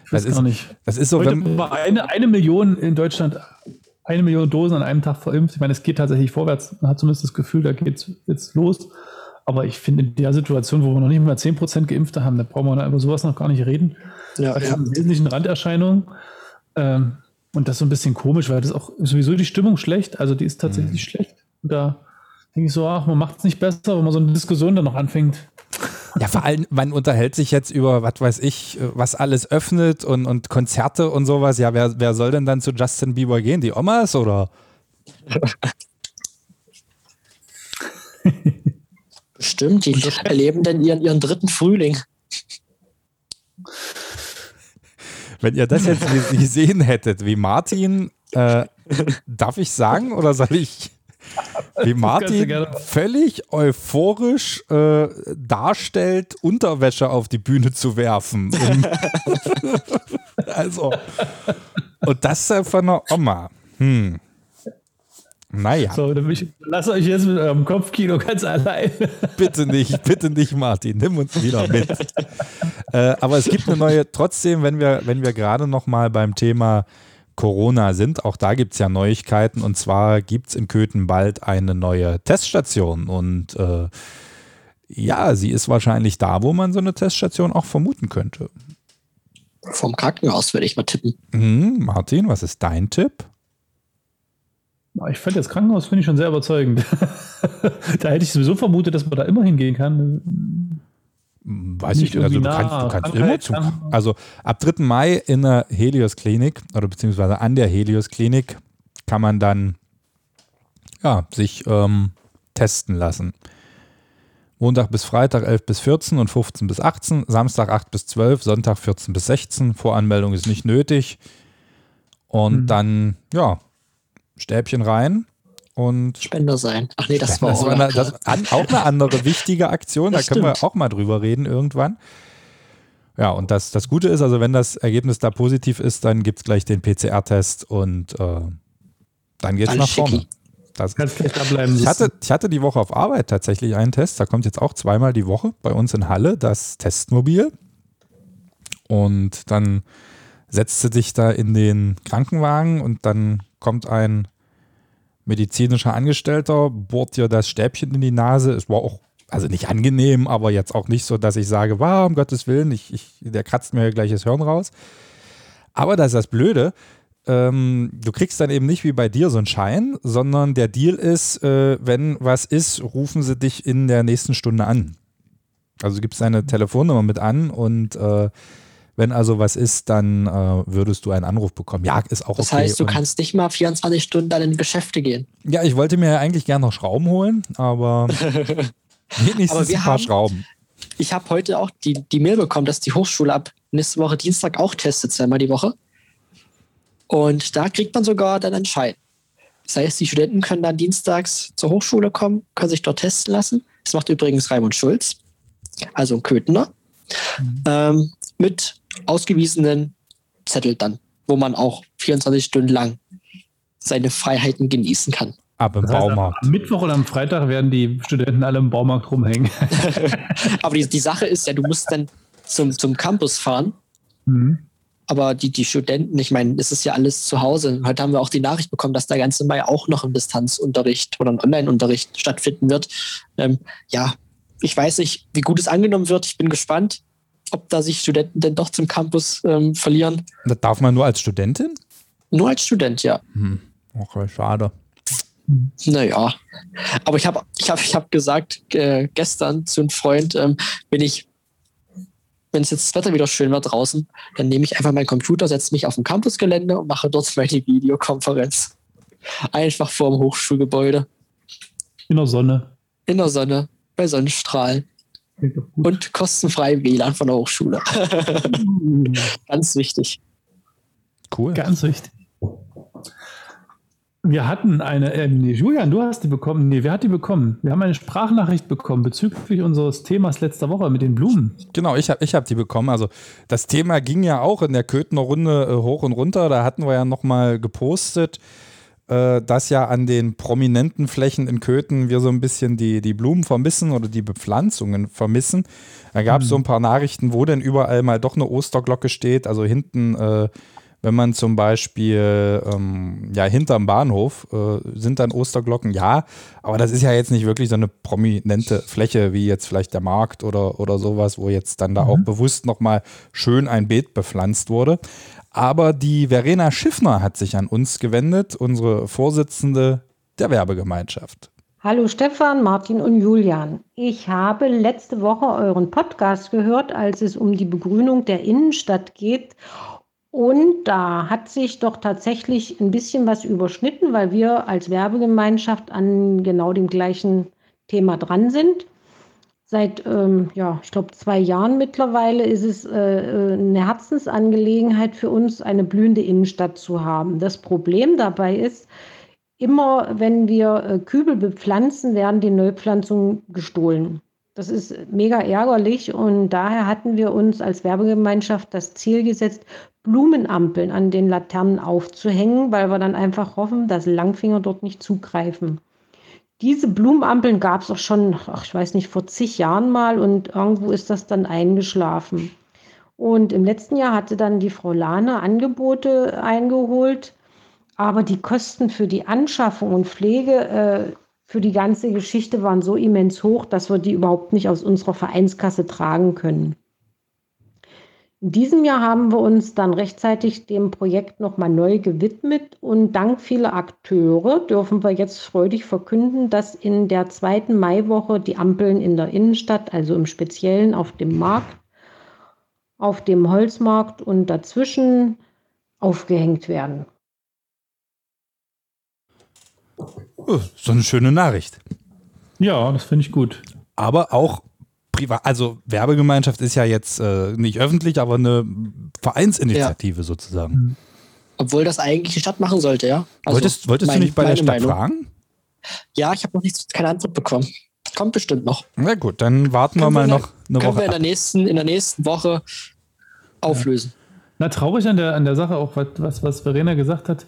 Ich weiß Das ist- gar nicht. Das ist so, Heute wenn, war eine, eine Million in Deutschland, eine Million Dosen an einem Tag verimpft. Ich meine, es geht tatsächlich vorwärts. Man hat zumindest das Gefühl, da geht es jetzt los. Aber ich finde, in der Situation, wo wir noch nicht mal 10 Prozent Geimpfte haben, da brauchen wir über sowas noch gar nicht reden. Ja, Das sind im Wesentlichen Randerscheinungen. Ähm, und das ist so ein bisschen komisch, weil das auch sowieso die Stimmung schlecht. Also die ist tatsächlich schlecht. Und da denke ich so, ach, man macht es nicht besser, wenn man so eine Diskussion dann noch anfängt. Ja, vor allem, man unterhält sich jetzt über, was weiß ich, äh, was alles öffnet und, und Konzerte und sowas. Ja, wer, wer soll denn dann zu Justin Bieber gehen? Die Omas oder? Stimmt, die erleben dann ihren, ihren dritten Frühling. Wenn ihr das jetzt ge- gesehen hättet, wie Martin, äh, darf ich sagen oder soll ich? Wie Martin völlig euphorisch äh, darstellt, Unterwäsche auf die Bühne zu werfen. Also, und das äh, von einer Oma. Hm. Naja. So, lasst euch jetzt mit eurem Kopfkino ganz allein. bitte nicht, bitte nicht, Martin. Nimm uns wieder mit. äh, aber es gibt eine neue, trotzdem, wenn wir, wenn wir gerade noch mal beim Thema Corona sind, auch da gibt es ja Neuigkeiten. Und zwar gibt es in Köthen bald eine neue Teststation. Und äh, ja, sie ist wahrscheinlich da, wo man so eine Teststation auch vermuten könnte. Vom Krankenhaus würde ich mal tippen. Mhm, Martin, was ist dein Tipp? Ich finde das Krankenhaus finde ich schon sehr überzeugend. da hätte ich sowieso vermutet, dass man da immer hingehen kann. Weiß nicht, ich, also du kannst, du kannst immer zum, also ab 3. Mai in der Helios Klinik oder beziehungsweise an der Helios Klinik kann man dann ja, sich ähm, testen lassen. Montag bis Freitag 11 bis 14 und 15 bis 18, Samstag 8 bis 12, Sonntag 14 bis 16. Voranmeldung ist nicht nötig. Und mhm. dann, ja, Stäbchen rein und Spender sein. Ach nee, das war, das war eine, das auch eine andere wichtige Aktion. da können wir auch mal drüber reden irgendwann. Ja, und das, das Gute ist, also wenn das Ergebnis da positiv ist, dann gibt es gleich den PCR-Test und äh, dann geht es nach vorne. Das, ich, hatte, ich hatte die Woche auf Arbeit tatsächlich einen Test. Da kommt jetzt auch zweimal die Woche bei uns in Halle das Testmobil. Und dann setzt sie dich da in den Krankenwagen und dann kommt ein medizinischer Angestellter, bohrt dir das Stäbchen in die Nase. Es war auch, also nicht angenehm, aber jetzt auch nicht so, dass ich sage, wow, um Gottes Willen, ich, ich, der kratzt mir gleich das Hirn raus. Aber das ist das Blöde, ähm, du kriegst dann eben nicht wie bei dir so einen Schein, sondern der Deal ist, äh, wenn was ist, rufen sie dich in der nächsten Stunde an. Also du gibst deine Telefonnummer mit an und äh, wenn also was ist, dann äh, würdest du einen Anruf bekommen. Ja, ist auch das okay. Das heißt, du und kannst nicht mal 24 Stunden dann in Geschäfte gehen. Ja, ich wollte mir ja eigentlich gerne noch Schrauben holen, aber wenigstens ein paar haben, Schrauben. Ich habe heute auch die, die Mail bekommen, dass die Hochschule ab nächste Woche Dienstag auch testet, zweimal die Woche. Und da kriegt man sogar dann einen Schein. Das heißt, die Studenten können dann dienstags zur Hochschule kommen, können sich dort testen lassen. Das macht übrigens Raimund Schulz, also ein Köthner, mhm. ähm, mit ausgewiesenen Zettel dann, wo man auch 24 Stunden lang seine Freiheiten genießen kann. Ab im das heißt, Baumarkt. Am Mittwoch oder am Freitag werden die Studenten alle im Baumarkt rumhängen. Aber die, die Sache ist ja, du musst dann zum, zum Campus fahren. Mhm. Aber die, die Studenten, ich meine, es ist ja alles zu Hause. Heute haben wir auch die Nachricht bekommen, dass der ganze Mai auch noch im Distanzunterricht oder im Online-Unterricht stattfinden wird. Ähm, ja, ich weiß nicht, wie gut es angenommen wird. Ich bin gespannt ob da sich Studenten denn doch zum Campus ähm, verlieren. Das darf man nur als Studentin? Nur als Student, ja. Hm. Okay, schade. Naja, aber ich habe ich hab, ich hab gesagt äh, gestern zu einem Freund, ähm, wenn ich, wenn es jetzt das Wetter wieder schön wird draußen, dann nehme ich einfach meinen Computer, setze mich auf dem Campusgelände und mache dort meine Videokonferenz. Einfach vor dem Hochschulgebäude. In der Sonne. In der Sonne, bei Sonnenstrahlen. Und kostenfrei WLAN von der Hochschule. Ganz wichtig. Cool. Ganz wichtig. Wir hatten eine, äh, Julian, du hast die bekommen. Nee, wer hat die bekommen? Wir haben eine Sprachnachricht bekommen bezüglich unseres Themas letzter Woche mit den Blumen. Genau, ich habe ich hab die bekommen. Also das Thema ging ja auch in der Köthner Runde äh, hoch und runter. Da hatten wir ja nochmal gepostet, äh, dass ja an den prominenten Flächen in Köthen wir so ein bisschen die, die Blumen vermissen oder die Bepflanzungen vermissen. Da gab es mhm. so ein paar Nachrichten, wo denn überall mal doch eine Osterglocke steht. Also hinten, äh, wenn man zum Beispiel ähm, ja hinterm Bahnhof äh, sind dann Osterglocken, ja, aber das ist ja jetzt nicht wirklich so eine prominente Fläche wie jetzt vielleicht der Markt oder, oder sowas, wo jetzt dann da mhm. auch bewusst nochmal schön ein Beet bepflanzt wurde. Aber die Verena Schiffner hat sich an uns gewendet, unsere Vorsitzende der Werbegemeinschaft. Hallo Stefan, Martin und Julian. Ich habe letzte Woche euren Podcast gehört, als es um die Begrünung der Innenstadt geht. Und da hat sich doch tatsächlich ein bisschen was überschnitten, weil wir als Werbegemeinschaft an genau dem gleichen Thema dran sind. Seit, ähm, ja, ich glaube, zwei Jahren mittlerweile ist es äh, äh, eine Herzensangelegenheit für uns, eine blühende Innenstadt zu haben. Das Problem dabei ist, immer wenn wir äh, Kübel bepflanzen, werden die Neupflanzungen gestohlen. Das ist mega ärgerlich und daher hatten wir uns als Werbegemeinschaft das Ziel gesetzt, Blumenampeln an den Laternen aufzuhängen, weil wir dann einfach hoffen, dass Langfinger dort nicht zugreifen. Diese Blumenampeln gab es auch schon, ach, ich weiß nicht, vor zig Jahren mal und irgendwo ist das dann eingeschlafen. Und im letzten Jahr hatte dann die Frau Lahne Angebote eingeholt, aber die Kosten für die Anschaffung und Pflege äh, für die ganze Geschichte waren so immens hoch, dass wir die überhaupt nicht aus unserer Vereinskasse tragen können. In diesem Jahr haben wir uns dann rechtzeitig dem Projekt nochmal neu gewidmet und dank vieler Akteure dürfen wir jetzt freudig verkünden, dass in der zweiten Maiwoche die Ampeln in der Innenstadt, also im Speziellen auf dem Markt, auf dem Holzmarkt und dazwischen aufgehängt werden. Oh, so eine schöne Nachricht. Ja, das finde ich gut. Aber auch privat, also Werbegemeinschaft ist ja jetzt äh, nicht öffentlich, aber eine Vereinsinitiative ja. sozusagen. Mhm. Obwohl das eigentlich die Stadt machen sollte, ja. Also wolltest wolltest mein, du nicht bei der Stadt Meinung. fragen? Ja, ich habe noch nicht, keine Antwort bekommen. Kommt bestimmt noch. Na gut, dann warten können wir mal wir noch eine können Woche. Können wir in der, nächsten, in der nächsten Woche auflösen. Ja. Na, traurig an der, an der Sache auch, was, was Verena gesagt hat,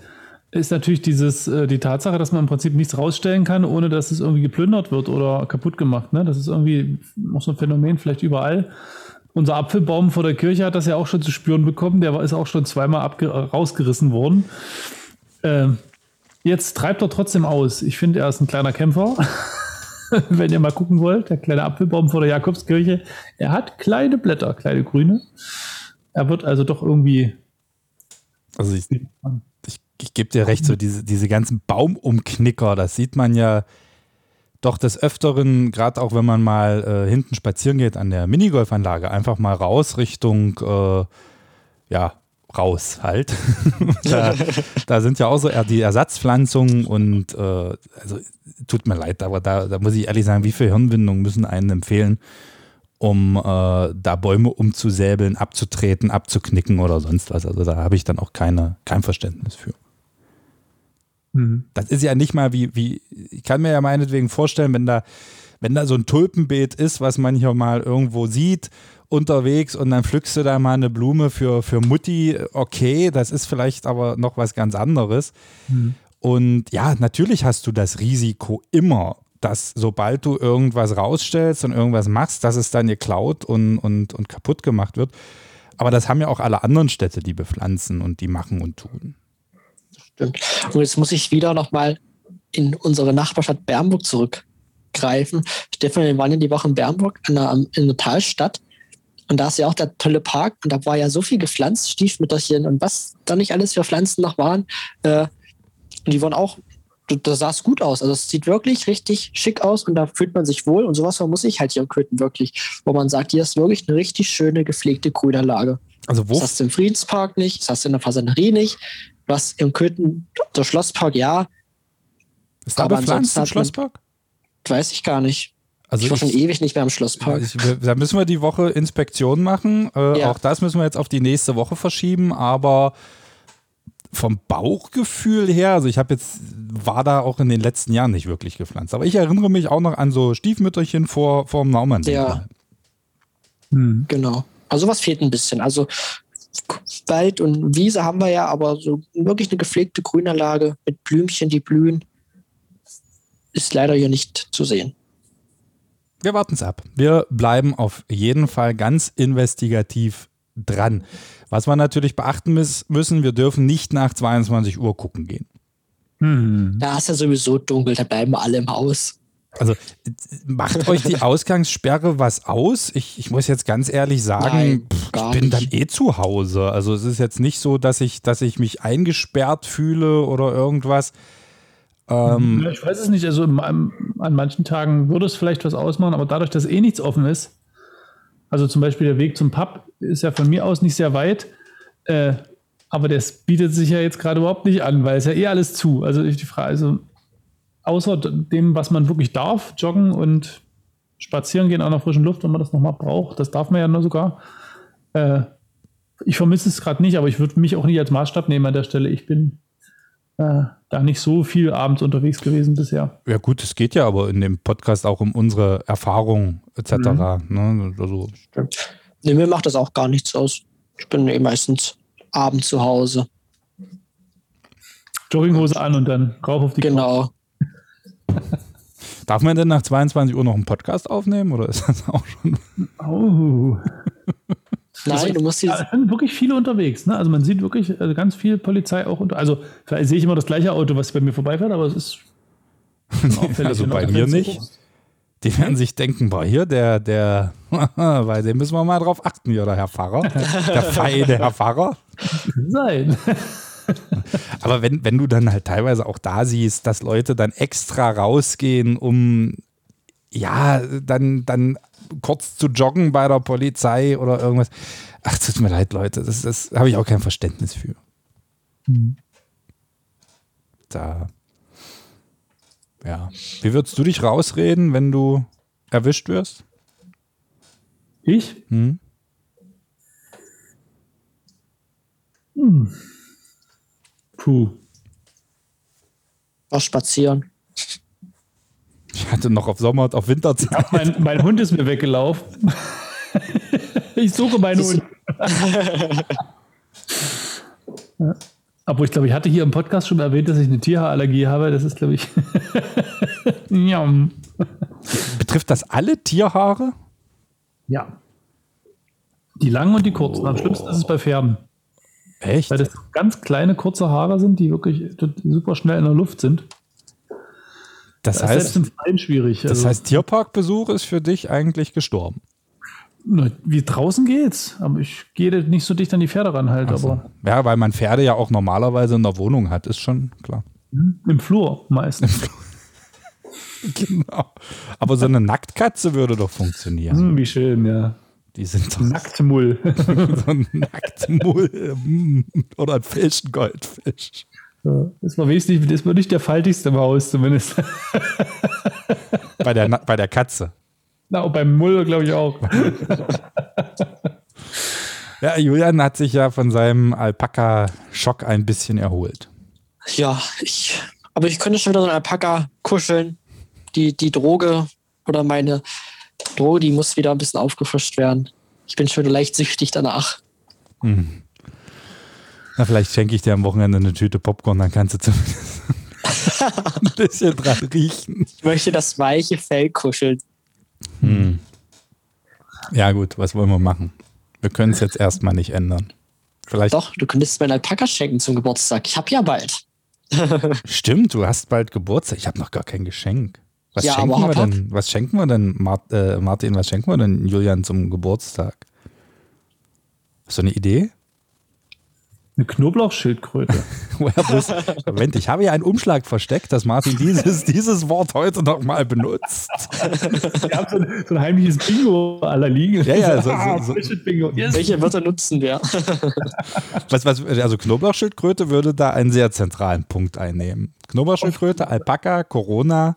ist natürlich dieses, äh, die Tatsache, dass man im Prinzip nichts rausstellen kann, ohne dass es irgendwie geplündert wird oder kaputt gemacht. Ne? Das ist irgendwie auch so ein Phänomen, vielleicht überall. Unser Apfelbaum vor der Kirche hat das ja auch schon zu spüren bekommen. Der ist auch schon zweimal rausgerissen worden. Äh, jetzt treibt er trotzdem aus. Ich finde, er ist ein kleiner Kämpfer. Wenn ihr mal gucken wollt, der kleine Apfelbaum vor der Jakobskirche. Er hat kleine Blätter, kleine grüne. Er wird also doch irgendwie. Also ich, ich gebe dir recht, so diese, diese ganzen Baumumknicker, das sieht man ja doch des Öfteren, gerade auch wenn man mal äh, hinten spazieren geht an der Minigolfanlage, einfach mal raus Richtung, äh, ja, raus halt. da, da, sind ja auch so die Ersatzpflanzungen und äh, also tut mir leid, aber da, da muss ich ehrlich sagen, wie viele Hirnwindungen müssen einen empfehlen, um äh, da Bäume umzusäbeln, abzutreten, abzuknicken oder sonst was. Also da habe ich dann auch keine, kein Verständnis für. Mhm. Das ist ja nicht mal wie, wie, ich kann mir ja meinetwegen vorstellen, wenn da, wenn da so ein Tulpenbeet ist, was man hier mal irgendwo sieht, unterwegs und dann pflückst du da mal eine Blume für, für Mutti, okay, das ist vielleicht aber noch was ganz anderes. Mhm. Und ja, natürlich hast du das Risiko immer, dass sobald du irgendwas rausstellst und irgendwas machst, dass es dann geklaut und, und, und kaputt gemacht wird. Aber das haben ja auch alle anderen Städte, die bepflanzen und die machen und tun. Stimmt. Und jetzt muss ich wieder nochmal in unsere Nachbarstadt Bernburg zurückgreifen. Stefan, wir waren in die Woche in Bernburg in der, in der Talstadt. Und da ist ja auch der tolle Park. Und da war ja so viel gepflanzt, Stiefmütterchen und was da nicht alles für Pflanzen noch waren. Äh, und die waren auch, da sah es gut aus. Also es sieht wirklich richtig schick aus und da fühlt man sich wohl. Und sowas muss ich halt hier in Köthen wirklich, wo man sagt, hier ist wirklich eine richtig schöne, gepflegte Grünanlage. Also wo? Das hast du im Friedenspark nicht, das hast du in der Fasanerie nicht was im Köthen, der Schlosspark, ja. Ist da bepflanzt im Schlosspark? Weiß ich gar nicht. Also ich war schon ewig nicht mehr im Schlosspark. Ich, da müssen wir die Woche Inspektion machen. Äh, ja. Auch das müssen wir jetzt auf die nächste Woche verschieben. Aber vom Bauchgefühl her, also ich habe jetzt, war da auch in den letzten Jahren nicht wirklich gepflanzt. Aber ich erinnere mich auch noch an so Stiefmütterchen vor, vor dem Naumann. Ja. Hm. Genau. Also was fehlt ein bisschen. Also Wald und Wiese haben wir ja, aber so wirklich eine gepflegte Grünanlage mit Blümchen, die blühen, ist leider hier nicht zu sehen. Wir warten es ab. Wir bleiben auf jeden Fall ganz investigativ dran. Was wir natürlich beachten müssen, wir dürfen nicht nach 22 Uhr gucken gehen. Hm. Da ist ja sowieso dunkel, da bleiben wir alle im Haus. Also macht euch die Ausgangssperre was aus? Ich, ich muss jetzt ganz ehrlich sagen, Nein, pff, ich bin nicht. dann eh zu Hause. Also es ist jetzt nicht so, dass ich, dass ich mich eingesperrt fühle oder irgendwas. Ähm, ja, ich weiß es nicht. Also an manchen Tagen würde es vielleicht was ausmachen, aber dadurch, dass eh nichts offen ist, also zum Beispiel der Weg zum Pub ist ja von mir aus nicht sehr weit, äh, aber das bietet sich ja jetzt gerade überhaupt nicht an, weil es ja eh alles zu. Also ich die Frage, also außer dem, was man wirklich darf, joggen und spazieren gehen an der frischen Luft, wenn man das nochmal braucht, das darf man ja nur sogar. Äh, ich vermisse es gerade nicht, aber ich würde mich auch nicht als Maßstab nehmen an der Stelle. Ich bin äh, da nicht so viel abends unterwegs gewesen bisher. Ja gut, es geht ja aber in dem Podcast auch um unsere Erfahrungen etc. Ne? Also, Stimmt. Nee, mir macht das auch gar nichts aus. Ich bin eh meistens abends zu Hause. Jogginghose an und dann rauf auf die Genau. Darf man denn nach 22 Uhr noch einen Podcast aufnehmen oder ist das auch schon? Oh. Nein, du musst jetzt. es sind wirklich viele unterwegs. Ne? Also man sieht wirklich also ganz viel Polizei auch unter. Also vielleicht sehe ich immer das gleiche Auto, was bei mir vorbeifährt, aber es ist. Also bei mir nicht. guckst. Die werden sich denken, boah, hier, der, der, bei dem müssen wir mal drauf achten, hier, der Herr Pfarrer. Der feine Herr Pfarrer. Sein. Aber wenn, wenn du dann halt teilweise auch da siehst, dass Leute dann extra rausgehen, um ja, dann, dann kurz zu joggen bei der Polizei oder irgendwas. Ach, tut mir leid, Leute, das, das habe ich auch kein Verständnis für. Da. Ja. Wie würdest du dich rausreden, wenn du erwischt wirst? Ich? Hm? Puh. Was spazieren. Ich hatte noch auf Sommer und auf Winterzeit. Mein, mein Hund ist mir weggelaufen. ich suche meinen Hund. ja. Aber ich glaube, ich hatte hier im Podcast schon erwähnt, dass ich eine Tierhaarallergie habe. Das ist, glaube ich. Betrifft das alle Tierhaare? ja. Die langen und die kurzen. Am schlimmsten ist es bei Pferden. Echt? Weil das ganz kleine, kurze Haare sind, die wirklich super schnell in der Luft sind. Das Das ist selbst heißt, im Freien schwierig. das Also, heißt, Tierparkbesuch ist für dich eigentlich gestorben. na, wie draußen geht's, aber ich gehe nicht so dicht an die Pferde ran halt, Also, aber ja, weil man Pferde ja auch normalerweise in der Wohnung hat, ist schon klar. im Flur meistens. Genau. Aber so eine Nacktkatze würde doch funktionieren. Hm, wie schön, ja. Die sind doch Nacktmull. so ein Nacktmull mm, oder ein Fisch, ein Goldfisch. Ja, Das war wesentlich, das war nicht der faltigste im Haus zumindest. Bei der, bei der Katze. Na, und beim Mull glaube ich auch. Ja, Julian hat sich ja von seinem Alpaka-Schock ein bisschen erholt. Ja, ich. Aber ich könnte schon wieder so einen Alpaka kuscheln. Die, die Droge oder meine Droge, die muss wieder ein bisschen aufgefrischt werden. Ich bin schon leicht süchtig danach. Hm. Na, vielleicht schenke ich dir am Wochenende eine Tüte Popcorn, dann kannst du zumindest ein bisschen dran riechen. Ich möchte das weiche Fell kuscheln. Hm. Ja, gut, was wollen wir machen? Wir können es jetzt erstmal nicht ändern. Vielleicht Doch, du könntest mir einen Alpaka schenken zum Geburtstag. Ich habe ja bald. stimmt, du hast bald Geburtstag. Ich habe noch gar kein Geschenk. Was Ja, schenken wir denn? Was schenken wir denn, Mart, äh, Martin? Was schenken wir denn Julian zum Geburtstag? Hast du eine Idee? Eine Knoblauchschildkröte. Moment, ich habe ja einen Umschlag versteckt, dass Martin dieses, dieses Wort heute noch mal benutzt. Wir haben so ein, so ein heimliches Bingo aller liegen. Ja, ja, so- Ah, so- so- Bullshit Bingo. Yes. Welche Wörter nutzen wir? Was, was, also Knoblauchschildkröte würde da einen sehr zentralen Punkt einnehmen. Knoblauchschildkröte, Alpaka, Corona,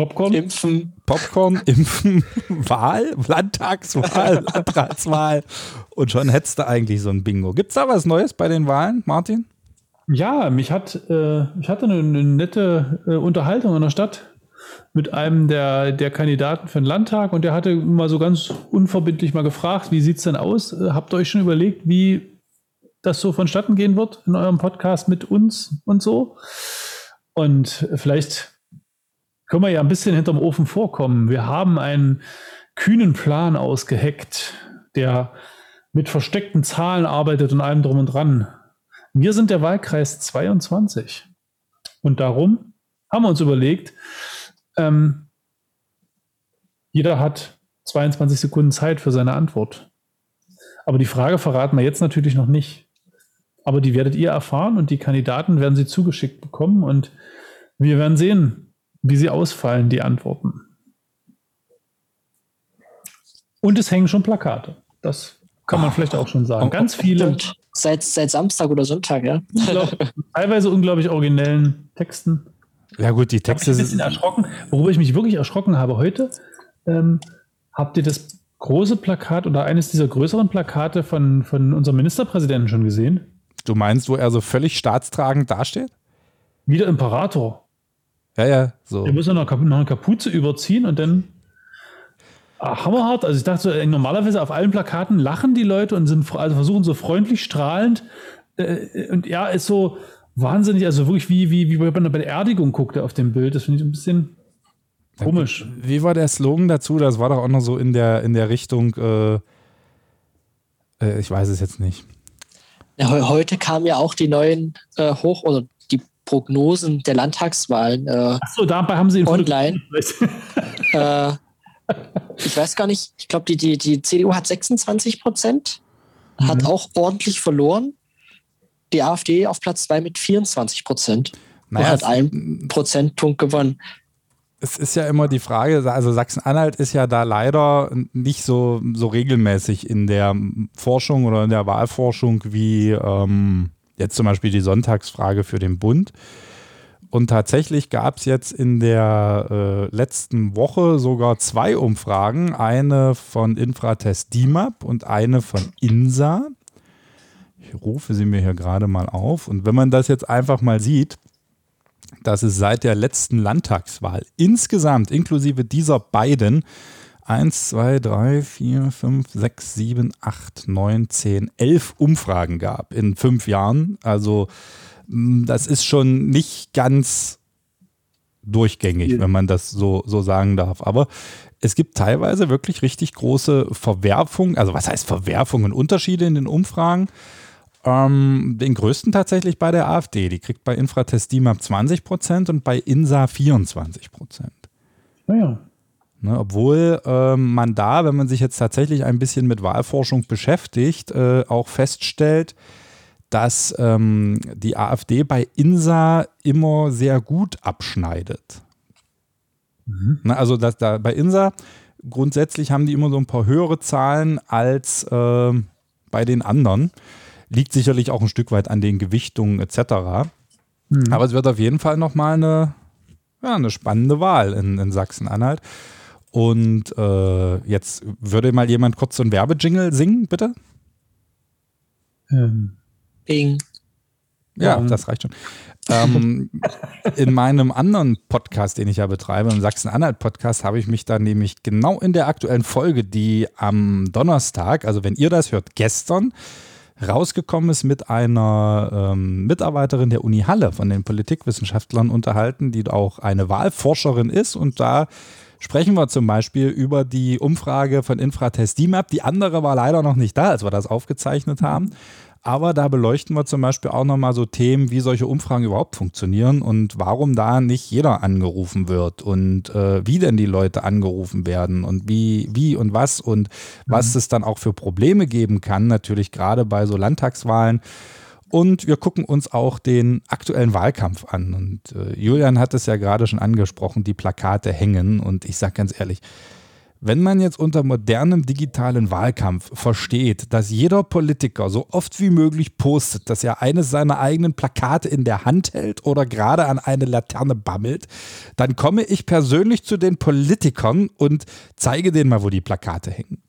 Popcorn? Impfen. Popcorn, Impfen, Wahl, Landtagswahl, Landratswahl und schon hättest du eigentlich so ein Bingo. Gibt es da was Neues bei den Wahlen, Martin? Ja, mich hat, äh, ich hatte eine, eine nette äh, Unterhaltung in der Stadt mit einem der, der Kandidaten für den Landtag und der hatte mal so ganz unverbindlich mal gefragt, wie sieht es denn aus? Äh, habt ihr euch schon überlegt, wie das so vonstatten gehen wird in eurem Podcast mit uns und so? Und vielleicht können wir ja ein bisschen hinterm Ofen vorkommen. Wir haben einen kühnen Plan ausgeheckt, der mit versteckten Zahlen arbeitet und allem drum und dran. Wir sind der Wahlkreis 22. Und darum haben wir uns überlegt, ähm, jeder hat 22 Sekunden Zeit für seine Antwort. Aber die Frage verraten wir jetzt natürlich noch nicht. Aber die werdet ihr erfahren und die Kandidaten werden sie zugeschickt bekommen und wir werden sehen, wie sie ausfallen, die Antworten. Und es hängen schon Plakate. Das kann man vielleicht auch schon sagen. Ganz viele. Seit, seit Samstag oder Sonntag, ja. teilweise unglaublich originellen Texten. Ja gut, die Ich habe mich Texte ein bisschen sind, erschrocken. Worüber ich mich wirklich erschrocken habe heute, ähm, habt ihr das große Plakat oder eines dieser größeren Plakate von, von unserem Ministerpräsidenten schon gesehen? du meinst, wo er so völlig staatstragend dasteht? Wieder Imperator. Ja, ja, so. Der muss ja noch, noch eine Kapuze überziehen und dann. Ah, hammerhart. Also ich dachte, so, äh, normalerweise auf allen Plakaten lachen die Leute und sind also versuchen so freundlich strahlend. Äh, und er ist so wahnsinnig, also wirklich wie, wie, wie bei einer Beerdigung guckt er auf dem Bild. Das finde ich ein bisschen komisch. Wie war der Slogan dazu? Das war doch auch noch so in der, in der Richtung, äh, äh, ich weiß es jetzt nicht. Ja, heu- heute kamen ja auch die neuen äh, Hoch- oder Prognosen der Landtagswahlen. Äh, Achso, dabei haben sie ihn Online. äh, ich weiß gar nicht, ich glaube, die, die, die CDU hat 26 Prozent, hat Mhm. auch ordentlich verloren. Die AfD auf Platz 2 mit 24 Prozent. Naja, hat einen Prozentpunkt gewonnen. Es ist ja immer die Frage, also Sachsen-Anhalt ist ja da leider nicht so, so regelmäßig in der Forschung oder in der Wahlforschung wie ähm, jetzt zum Beispiel die Sonntagsfrage für den Bund. Und tatsächlich gab es jetzt in der äh, letzten Woche sogar zwei Umfragen, eine von Infratest DIMAP und eine von INSA. Ich rufe sie mir hier gerade mal auf. Und wenn man das jetzt einfach mal sieht, dass es seit der letzten Landtagswahl insgesamt, inklusive dieser beiden, 1, 2, 3, 4, 5, 6, 7, 8, 9, 10, 11 Umfragen gab in fünf Jahren. Also mh, das ist schon nicht ganz durchgängig, wenn man das so, so sagen darf. Aber es gibt teilweise wirklich richtig große Verwerfungen, also was heißt Verwerfungen, Unterschiede in den Umfragen. Ähm, den größten tatsächlich bei der AfD. Die kriegt bei Infratest DIMAP 20 Prozent und bei INSA 24 Prozent. Naja. Ne, obwohl ähm, man da, wenn man sich jetzt tatsächlich ein bisschen mit Wahlforschung beschäftigt, äh, auch feststellt, dass ähm, die AfD bei INSA immer sehr gut abschneidet. Ne, also dass da bei INSA grundsätzlich haben die immer so ein paar höhere Zahlen als ähm, bei den anderen. Liegt sicherlich auch ein Stück weit an den Gewichtungen etc. Mhm. Aber es wird auf jeden Fall nochmal eine, ja, eine spannende Wahl in, in Sachsen-Anhalt. Und äh, jetzt würde mal jemand kurz so ein Werbejingle singen, bitte? Ähm, Bing. Ja, Ja. das reicht schon. ähm, in meinem anderen Podcast, den ich ja betreibe, im Sachsen-Anhalt-Podcast, habe ich mich dann nämlich genau in der aktuellen Folge, die am Donnerstag, also wenn ihr das hört, gestern rausgekommen ist, mit einer ähm, Mitarbeiterin der Uni Halle von den Politikwissenschaftlern unterhalten, die auch eine Wahlforscherin ist. Und da sprechen wir zum Beispiel über die Umfrage von Infratest DIMAP. Die andere war leider noch nicht da, als wir das aufgezeichnet haben. Aber da beleuchten wir zum Beispiel auch nochmal so Themen, wie solche Umfragen überhaupt funktionieren und warum da nicht jeder angerufen wird und äh, wie denn die Leute angerufen werden und wie, wie und was und was es dann auch für Probleme geben kann, natürlich gerade bei so Landtagswahlen. Und wir gucken uns auch den aktuellen Wahlkampf an. Und äh, Julian hat es ja gerade schon angesprochen, die Plakate hängen. Und ich sage ganz ehrlich, wenn man jetzt unter modernem digitalen Wahlkampf versteht, dass jeder Politiker so oft wie möglich postet, dass er eines seiner eigenen Plakate in der Hand hält oder gerade an eine Laterne bammelt, dann komme ich persönlich zu den Politikern und zeige denen mal, wo die Plakate hängen.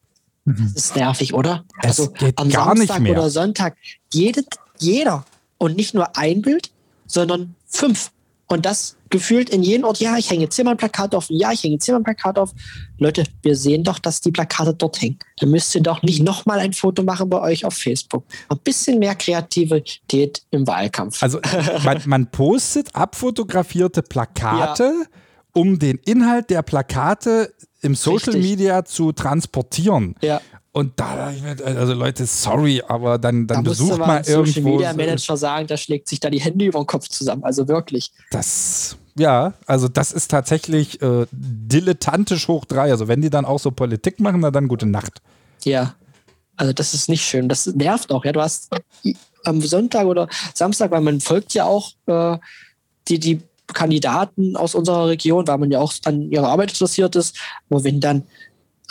Das ist nervig, oder? Es also geht am gar nicht Samstag mehr. oder Sonntag, jede, jeder. Und nicht nur ein Bild, sondern fünf. Und das gefühlt in jedem Ort, ja, ich hänge jetzt hier Plakat auf, ja, ich hänge jetzt hier Plakat auf. Leute, wir sehen doch, dass die Plakate dort hängen. Dann müsst ihr doch nicht nochmal ein Foto machen bei euch auf Facebook. Ein bisschen mehr Kreativität im Wahlkampf. Also man, man postet abfotografierte Plakate, um den Inhalt der Plakate im Social Richtig. Media zu transportieren. ja. Und da, also Leute, sorry, aber dann, dann Da besucht mal ein Social irgendwo. Media Manager sagen, da schlägt sich da die Hände über den Kopf zusammen. Also wirklich. Das, ja, also das ist tatsächlich äh, dilettantisch hoch drei. Also wenn die dann auch so Politik machen, na dann gute Nacht. Ja. Also das ist nicht schön. Das nervt auch. Ja, du hast am Sonntag oder Samstag, weil man folgt ja auch äh, die, die Kandidaten aus unserer Region, weil man ja auch an ihrer Arbeit interessiert ist. Aber wenn dann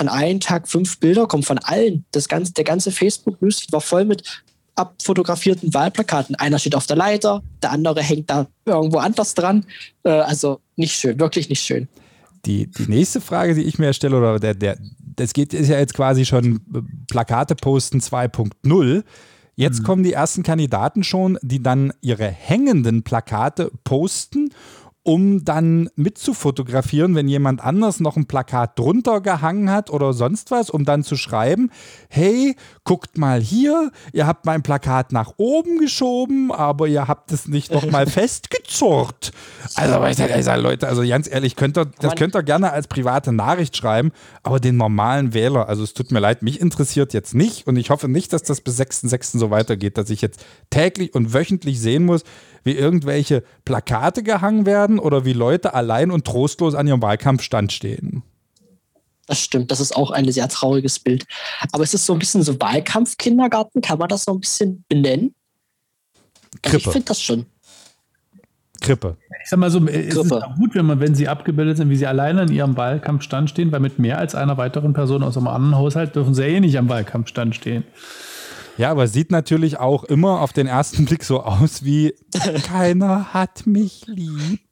an einem Tag fünf Bilder kommen von allen, das ganze, der ganze Facebook-Newsfeed war voll mit abfotografierten Wahlplakaten. Einer steht auf der Leiter, der andere hängt da irgendwo anders dran. Äh, also nicht schön, wirklich nicht schön. Die, die nächste Frage, die ich mir stelle, oder der, der, das geht, ist ja jetzt quasi schon Plakate posten 2.0. Jetzt kommen die ersten Kandidaten schon, die dann ihre hängenden Plakate posten um dann mitzufotografieren, wenn jemand anders noch ein Plakat drunter gehangen hat oder sonst was, um dann zu schreiben, hey, guckt mal hier, ihr habt mein Plakat nach oben geschoben, aber ihr habt es nicht noch mal festgezurrt. Also, ich sage, sag, Leute, also ganz ehrlich, könnt ihr, das könnt ihr gerne als private Nachricht schreiben, aber den normalen Wähler, also es tut mir leid, mich interessiert jetzt nicht und ich hoffe nicht, dass das bis 6.6. so weitergeht, dass ich jetzt täglich und wöchentlich sehen muss, wie irgendwelche Plakate gehangen werden oder wie Leute allein und trostlos an ihrem Wahlkampfstand stehen. Das stimmt, das ist auch ein sehr trauriges Bild. Aber es ist so ein bisschen so Wahlkampfkindergarten, kann man das so ein bisschen benennen? Also ich finde das schon. Krippe. Ich sag mal so, es ist auch gut, wenn man, wenn sie abgebildet sind, wie sie alleine an ihrem Wahlkampfstand stehen, weil mit mehr als einer weiteren Person aus einem anderen Haushalt dürfen sie ja eh nicht am Wahlkampfstand stehen. Ja, aber sieht natürlich auch immer auf den ersten Blick so aus wie keiner hat mich lieb.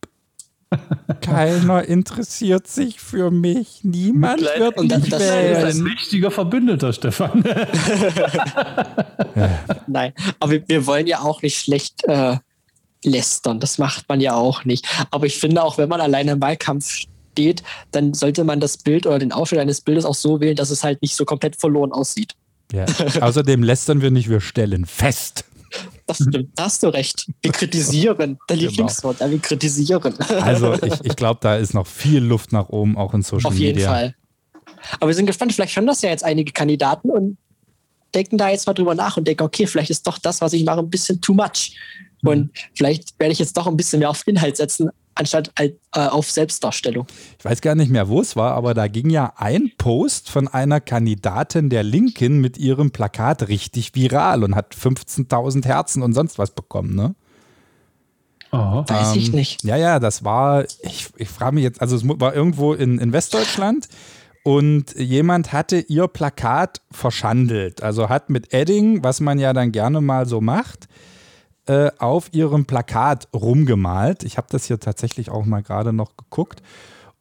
Keiner interessiert sich für mich. Niemand Mitleid wird und mich das wählen. ist ein mächtiger Verbündeter, Stefan. Nein, aber wir, wir, wollen ja auch nicht schlecht äh, lästern. Das macht man ja auch nicht. Aber ich finde auch, wenn man alleine im Wahlkampf steht, dann sollte man das Bild oder den Ausschnitt eines Bildes auch so wählen, dass es halt nicht so komplett verloren aussieht. Ja. Außerdem lästern wir nicht, wir stellen fest. Das stimmt, da hast du recht. Wir kritisieren. Der genau. Lieblingswort, ja, wir kritisieren. Also ich, ich glaube, da ist noch viel Luft nach oben, auch in Social Media. Auf jeden Media. Fall. Aber wir sind gespannt, vielleicht hören das ja jetzt einige Kandidaten und denken da jetzt mal drüber nach und denken, okay, vielleicht ist doch das, was ich mache, ein bisschen too much. Und mhm. vielleicht werde ich jetzt doch ein bisschen mehr auf Inhalt setzen, anstatt äh, auf Selbstdarstellung. Ich weiß gar nicht mehr, wo es war, aber da ging ja ein Post von einer Kandidatin der Linken mit ihrem Plakat richtig viral und hat 15.000 Herzen und sonst was bekommen, ne? Oh. Weiß ich ähm, nicht. Ja, ja, das war, ich, ich frage mich jetzt, also es war irgendwo in, in Westdeutschland und jemand hatte ihr Plakat verschandelt. Also hat mit Edding, was man ja dann gerne mal so macht, äh, auf ihrem Plakat rumgemalt. Ich habe das hier tatsächlich auch mal gerade noch geguckt.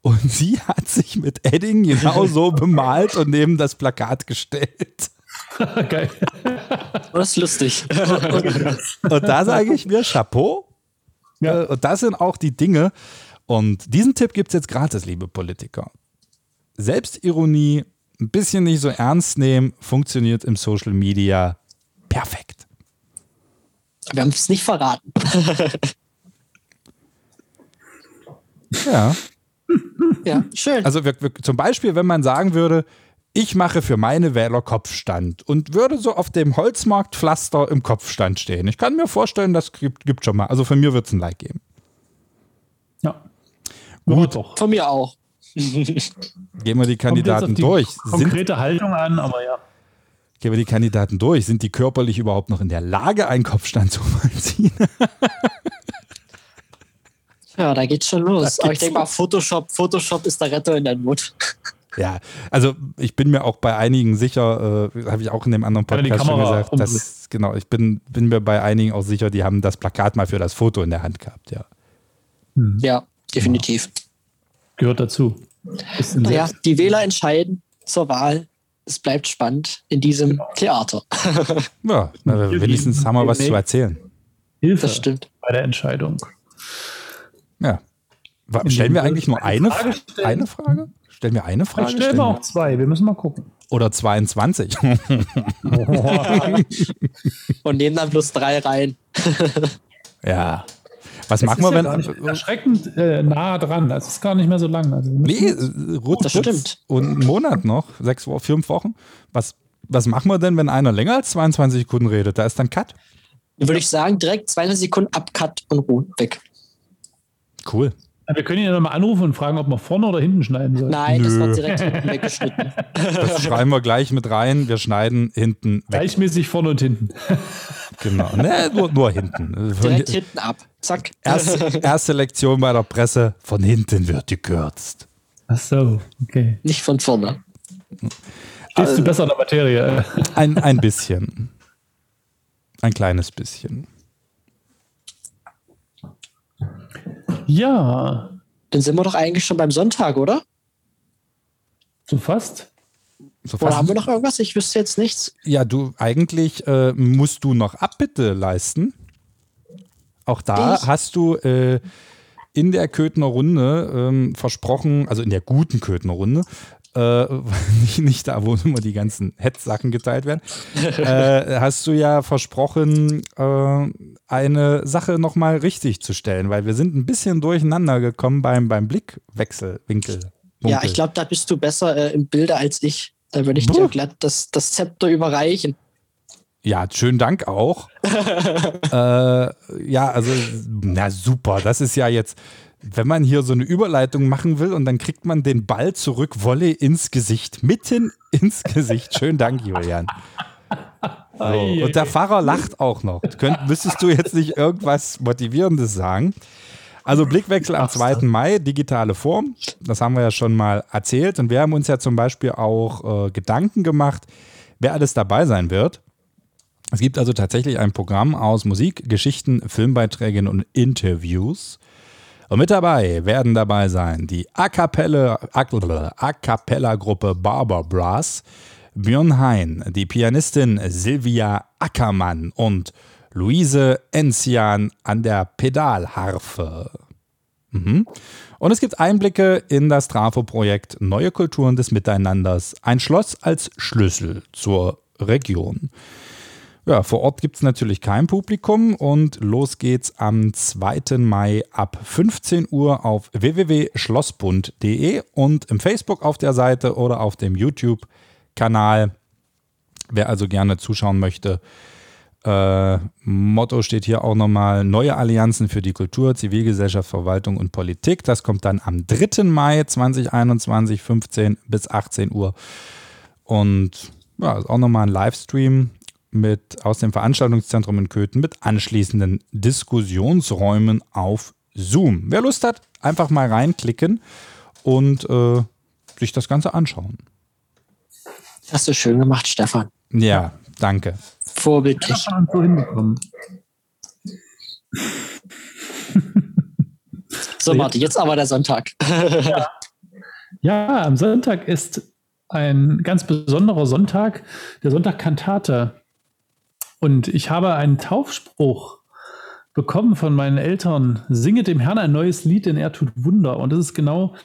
Und sie hat sich mit Edding genauso bemalt und neben das Plakat gestellt. Geil. Das ist lustig. Und, und da sage ich mir Chapeau. Ja. Äh, und das sind auch die Dinge. Und diesen Tipp gibt es jetzt gratis, liebe Politiker. Selbstironie, ein bisschen nicht so ernst nehmen, funktioniert im Social Media perfekt. Wir haben es nicht verraten. ja. Ja, schön. Also wir, wir, zum Beispiel, wenn man sagen würde, ich mache für meine Wähler Kopfstand und würde so auf dem Holzmarktpflaster im Kopfstand stehen. Ich kann mir vorstellen, das gibt, gibt schon mal. Also von mir wird es ein Like geben. Ja. Gut. Doch. Von mir auch. Gehen wir die Kandidaten die durch. Konkrete Sind, Haltung an, aber ja. Gehen wir die Kandidaten durch. Sind die körperlich überhaupt noch in der Lage, einen Kopfstand zu vollziehen? ja, da geht's schon los. Aber ich denke mal, Photoshop, Photoshop ist der Retter in der Not. Ja, also ich bin mir auch bei einigen sicher, äh, habe ich auch in dem anderen Podcast schon gesagt, dass, genau, ich bin, bin mir bei einigen auch sicher, die haben das Plakat mal für das Foto in der Hand gehabt, ja. Hm. Ja, definitiv. Gehört dazu. Naja, die Wähler entscheiden zur Wahl es bleibt spannend in diesem Theater. ja, wenigstens haben wir was zu erzählen. Hilfe das stimmt. bei der Entscheidung. Ja. Stellen wir eigentlich nur eine Frage? Eine Frage? Stellen wir eine Frage? Dann stellen wir auch zwei. Wir müssen mal gucken. Oder 22. Und nehmen dann plus drei rein. ja. Was machen wir, ja wenn. erschreckend äh, nah dran. Das ist gar nicht mehr so lang. Also nee, äh, rutsch, das stimmt. Und einen Monat noch, sechs Wochen, fünf Wochen. Was, was machen wir denn, wenn einer länger als 22 Sekunden redet? Da ist dann Cut. Dann würde ich sagen, direkt 22 Sekunden ab Cut und Ruhe weg. Cool. Wir können ihn ja nochmal anrufen und fragen, ob wir vorne oder hinten schneiden sollen. Nein, Nö. das wird direkt hinten weggeschnitten. Das schreiben wir gleich mit rein. Wir schneiden hinten weg. Gleichmäßig vorne und hinten. Genau. Nee, nur, nur hinten. Direkt hinten ab. Zack. Erste, erste Lektion bei der Presse. Von hinten wird gekürzt. Ach so, okay. Nicht von vorne. Stehst also, du besser in der Materie? Ein, ein bisschen. Ein kleines bisschen. Ja. Dann sind wir doch eigentlich schon beim Sonntag, oder? So fast. So Oder fast- haben wir noch irgendwas? Ich wüsste jetzt nichts. Ja, du, eigentlich äh, musst du noch Abbitte leisten. Auch da Ich? hast du äh, in der Köthner Runde ähm, versprochen, also in der guten Köthner Runde, äh, nicht, nicht da, wo immer die ganzen Hetzsachen geteilt werden, äh, hast du ja versprochen, äh, eine Sache nochmal richtig zu stellen, weil wir sind ein bisschen durcheinander gekommen beim, beim Blickwechselwinkel. Ja, ich glaube, da bist du besser äh, im Bilde als ich. Da würde ich dir Buh. glatt das, das Zepter überreichen. Ja, schönen Dank auch. äh, ja, also, na super, das ist ja jetzt, wenn man hier so eine Überleitung machen will und dann kriegt man den Ball zurück, Wolle ins Gesicht, mitten ins Gesicht. Schönen Dank, Julian. So, und der Pfarrer lacht auch noch. Könnt, müsstest du jetzt nicht irgendwas Motivierendes sagen? Also Blickwechsel am 2. Mai, digitale Form, das haben wir ja schon mal erzählt. Und wir haben uns ja zum Beispiel auch äh, Gedanken gemacht, wer alles dabei sein wird. Es gibt also tatsächlich ein Programm aus Musik, Geschichten, Filmbeiträgen und Interviews. Und mit dabei werden dabei sein die A Cappella- Gruppe Barber Brass, Björn Hein, die Pianistin Silvia Ackermann und Luise Enzian an der Pedalharfe. Mhm. Und es gibt Einblicke in das Trafo-Projekt Neue Kulturen des Miteinanders, ein Schloss als Schlüssel zur Region. Ja, vor Ort gibt es natürlich kein Publikum und los geht's am 2. Mai ab 15 Uhr auf www.schlossbund.de und im Facebook auf der Seite oder auf dem YouTube-Kanal. Wer also gerne zuschauen möchte, äh, Motto steht hier auch nochmal: Neue Allianzen für die Kultur, Zivilgesellschaft, Verwaltung und Politik. Das kommt dann am 3. Mai 2021, 15 bis 18 Uhr. Und ja, ist auch nochmal ein Livestream mit, aus dem Veranstaltungszentrum in Köthen mit anschließenden Diskussionsräumen auf Zoom. Wer Lust hat, einfach mal reinklicken und äh, sich das Ganze anschauen. Hast du schön gemacht, Stefan. Ja, danke. Vorbildlich. So hinbekommen. So, Martin, jetzt aber der Sonntag. Ja, am Sonntag ist ein ganz besonderer Sonntag, der Sonntag Kantate. Und ich habe einen Taufspruch bekommen von meinen Eltern. Singe dem Herrn ein neues Lied, denn er tut Wunder. Und das ist genau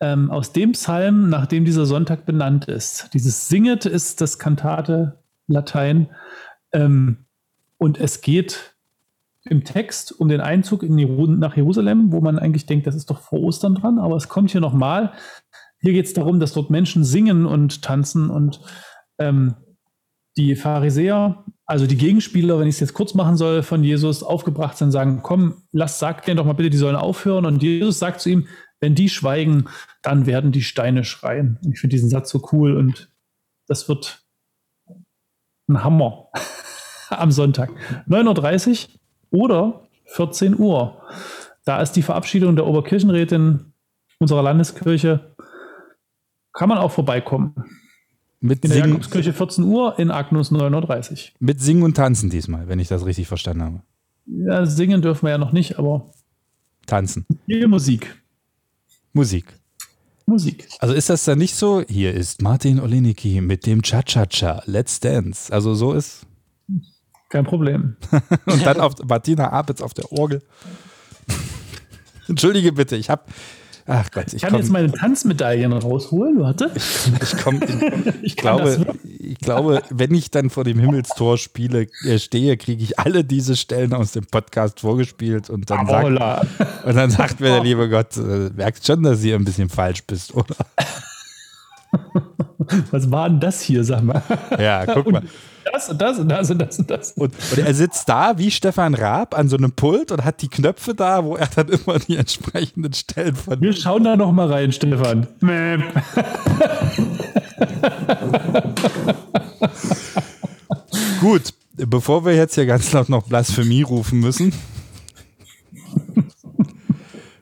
ähm, aus dem Psalm, nach dem dieser Sonntag benannt ist. Dieses Singet ist das Kantate Latein. Ähm, und es geht im Text um den Einzug in Jeru nach Jerusalem, wo man eigentlich denkt, das ist doch vor Ostern dran, aber es kommt hier nochmal. Hier geht es darum, dass dort Menschen singen und tanzen und ähm, die Pharisäer, also die Gegenspieler, wenn ich es jetzt kurz machen soll, von Jesus aufgebracht sind, sagen, komm, lass, sag denen doch mal bitte, die sollen aufhören. Und Jesus sagt zu ihm, wenn die schweigen, dann werden die Steine schreien. Und ich finde diesen Satz so cool und das wird ein Hammer am Sonntag. 9.30 Uhr oder 14 Uhr. Da ist die Verabschiedung der Oberkirchenrätin unserer Landeskirche. Kann man auch vorbeikommen. Mit In der Singen, Jakobskirche 14 Uhr, in Agnus 9.30 Uhr. mit Singen und Tanzen diesmal, wenn ich das richtig verstanden habe. Ja, singen dürfen wir ja noch nicht, aber Tanzen. hier Musik. Musik. Musik. Also ist das dann nicht so, hier ist Martin Olenicki mit dem Cha-Cha-Cha, Let's Dance. Also so ist. Kein Problem. Und dann auf Martina Apitz auf der Orgel. Entschuldige bitte, ich habe. Ach Gott, Ich ich kann komme. jetzt meine Tanzmedaillen rausholen, warte. Ich, komm, ich, Ich glaube, ich glaube, wenn ich dann vor dem Himmelstor spiele, äh, stehe, kriege ich alle diese Stellen aus dem Podcast vorgespielt und dann sagt, und dann sagt mir der liebe Gott, äh, merkst schon, dass ihr ein bisschen falsch bist, oder? Was war denn das hier, sag mal? Ja, guck mal. Das und das und das und das und das. Und, und er sitzt da wie Stefan Raab an so einem Pult und hat die Knöpfe da, wo er dann immer die entsprechenden Stellen von. Wir schauen da noch mal rein, Stefan. Gut, bevor wir jetzt hier ganz laut noch Blasphemie rufen müssen,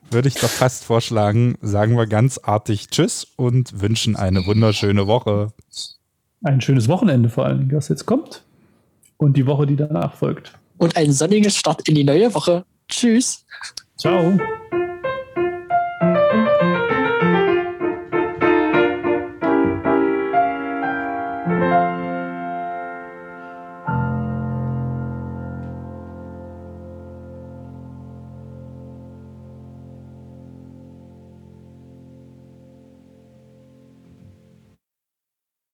würde ich doch fast vorschlagen, sagen wir ganz artig Tschüss und wünschen eine wunderschöne Woche. Ein schönes Wochenende vor allem, was jetzt kommt. Und die Woche, die danach folgt. Und einen sonnigen Start in die neue Woche. Tschüss. Ciao.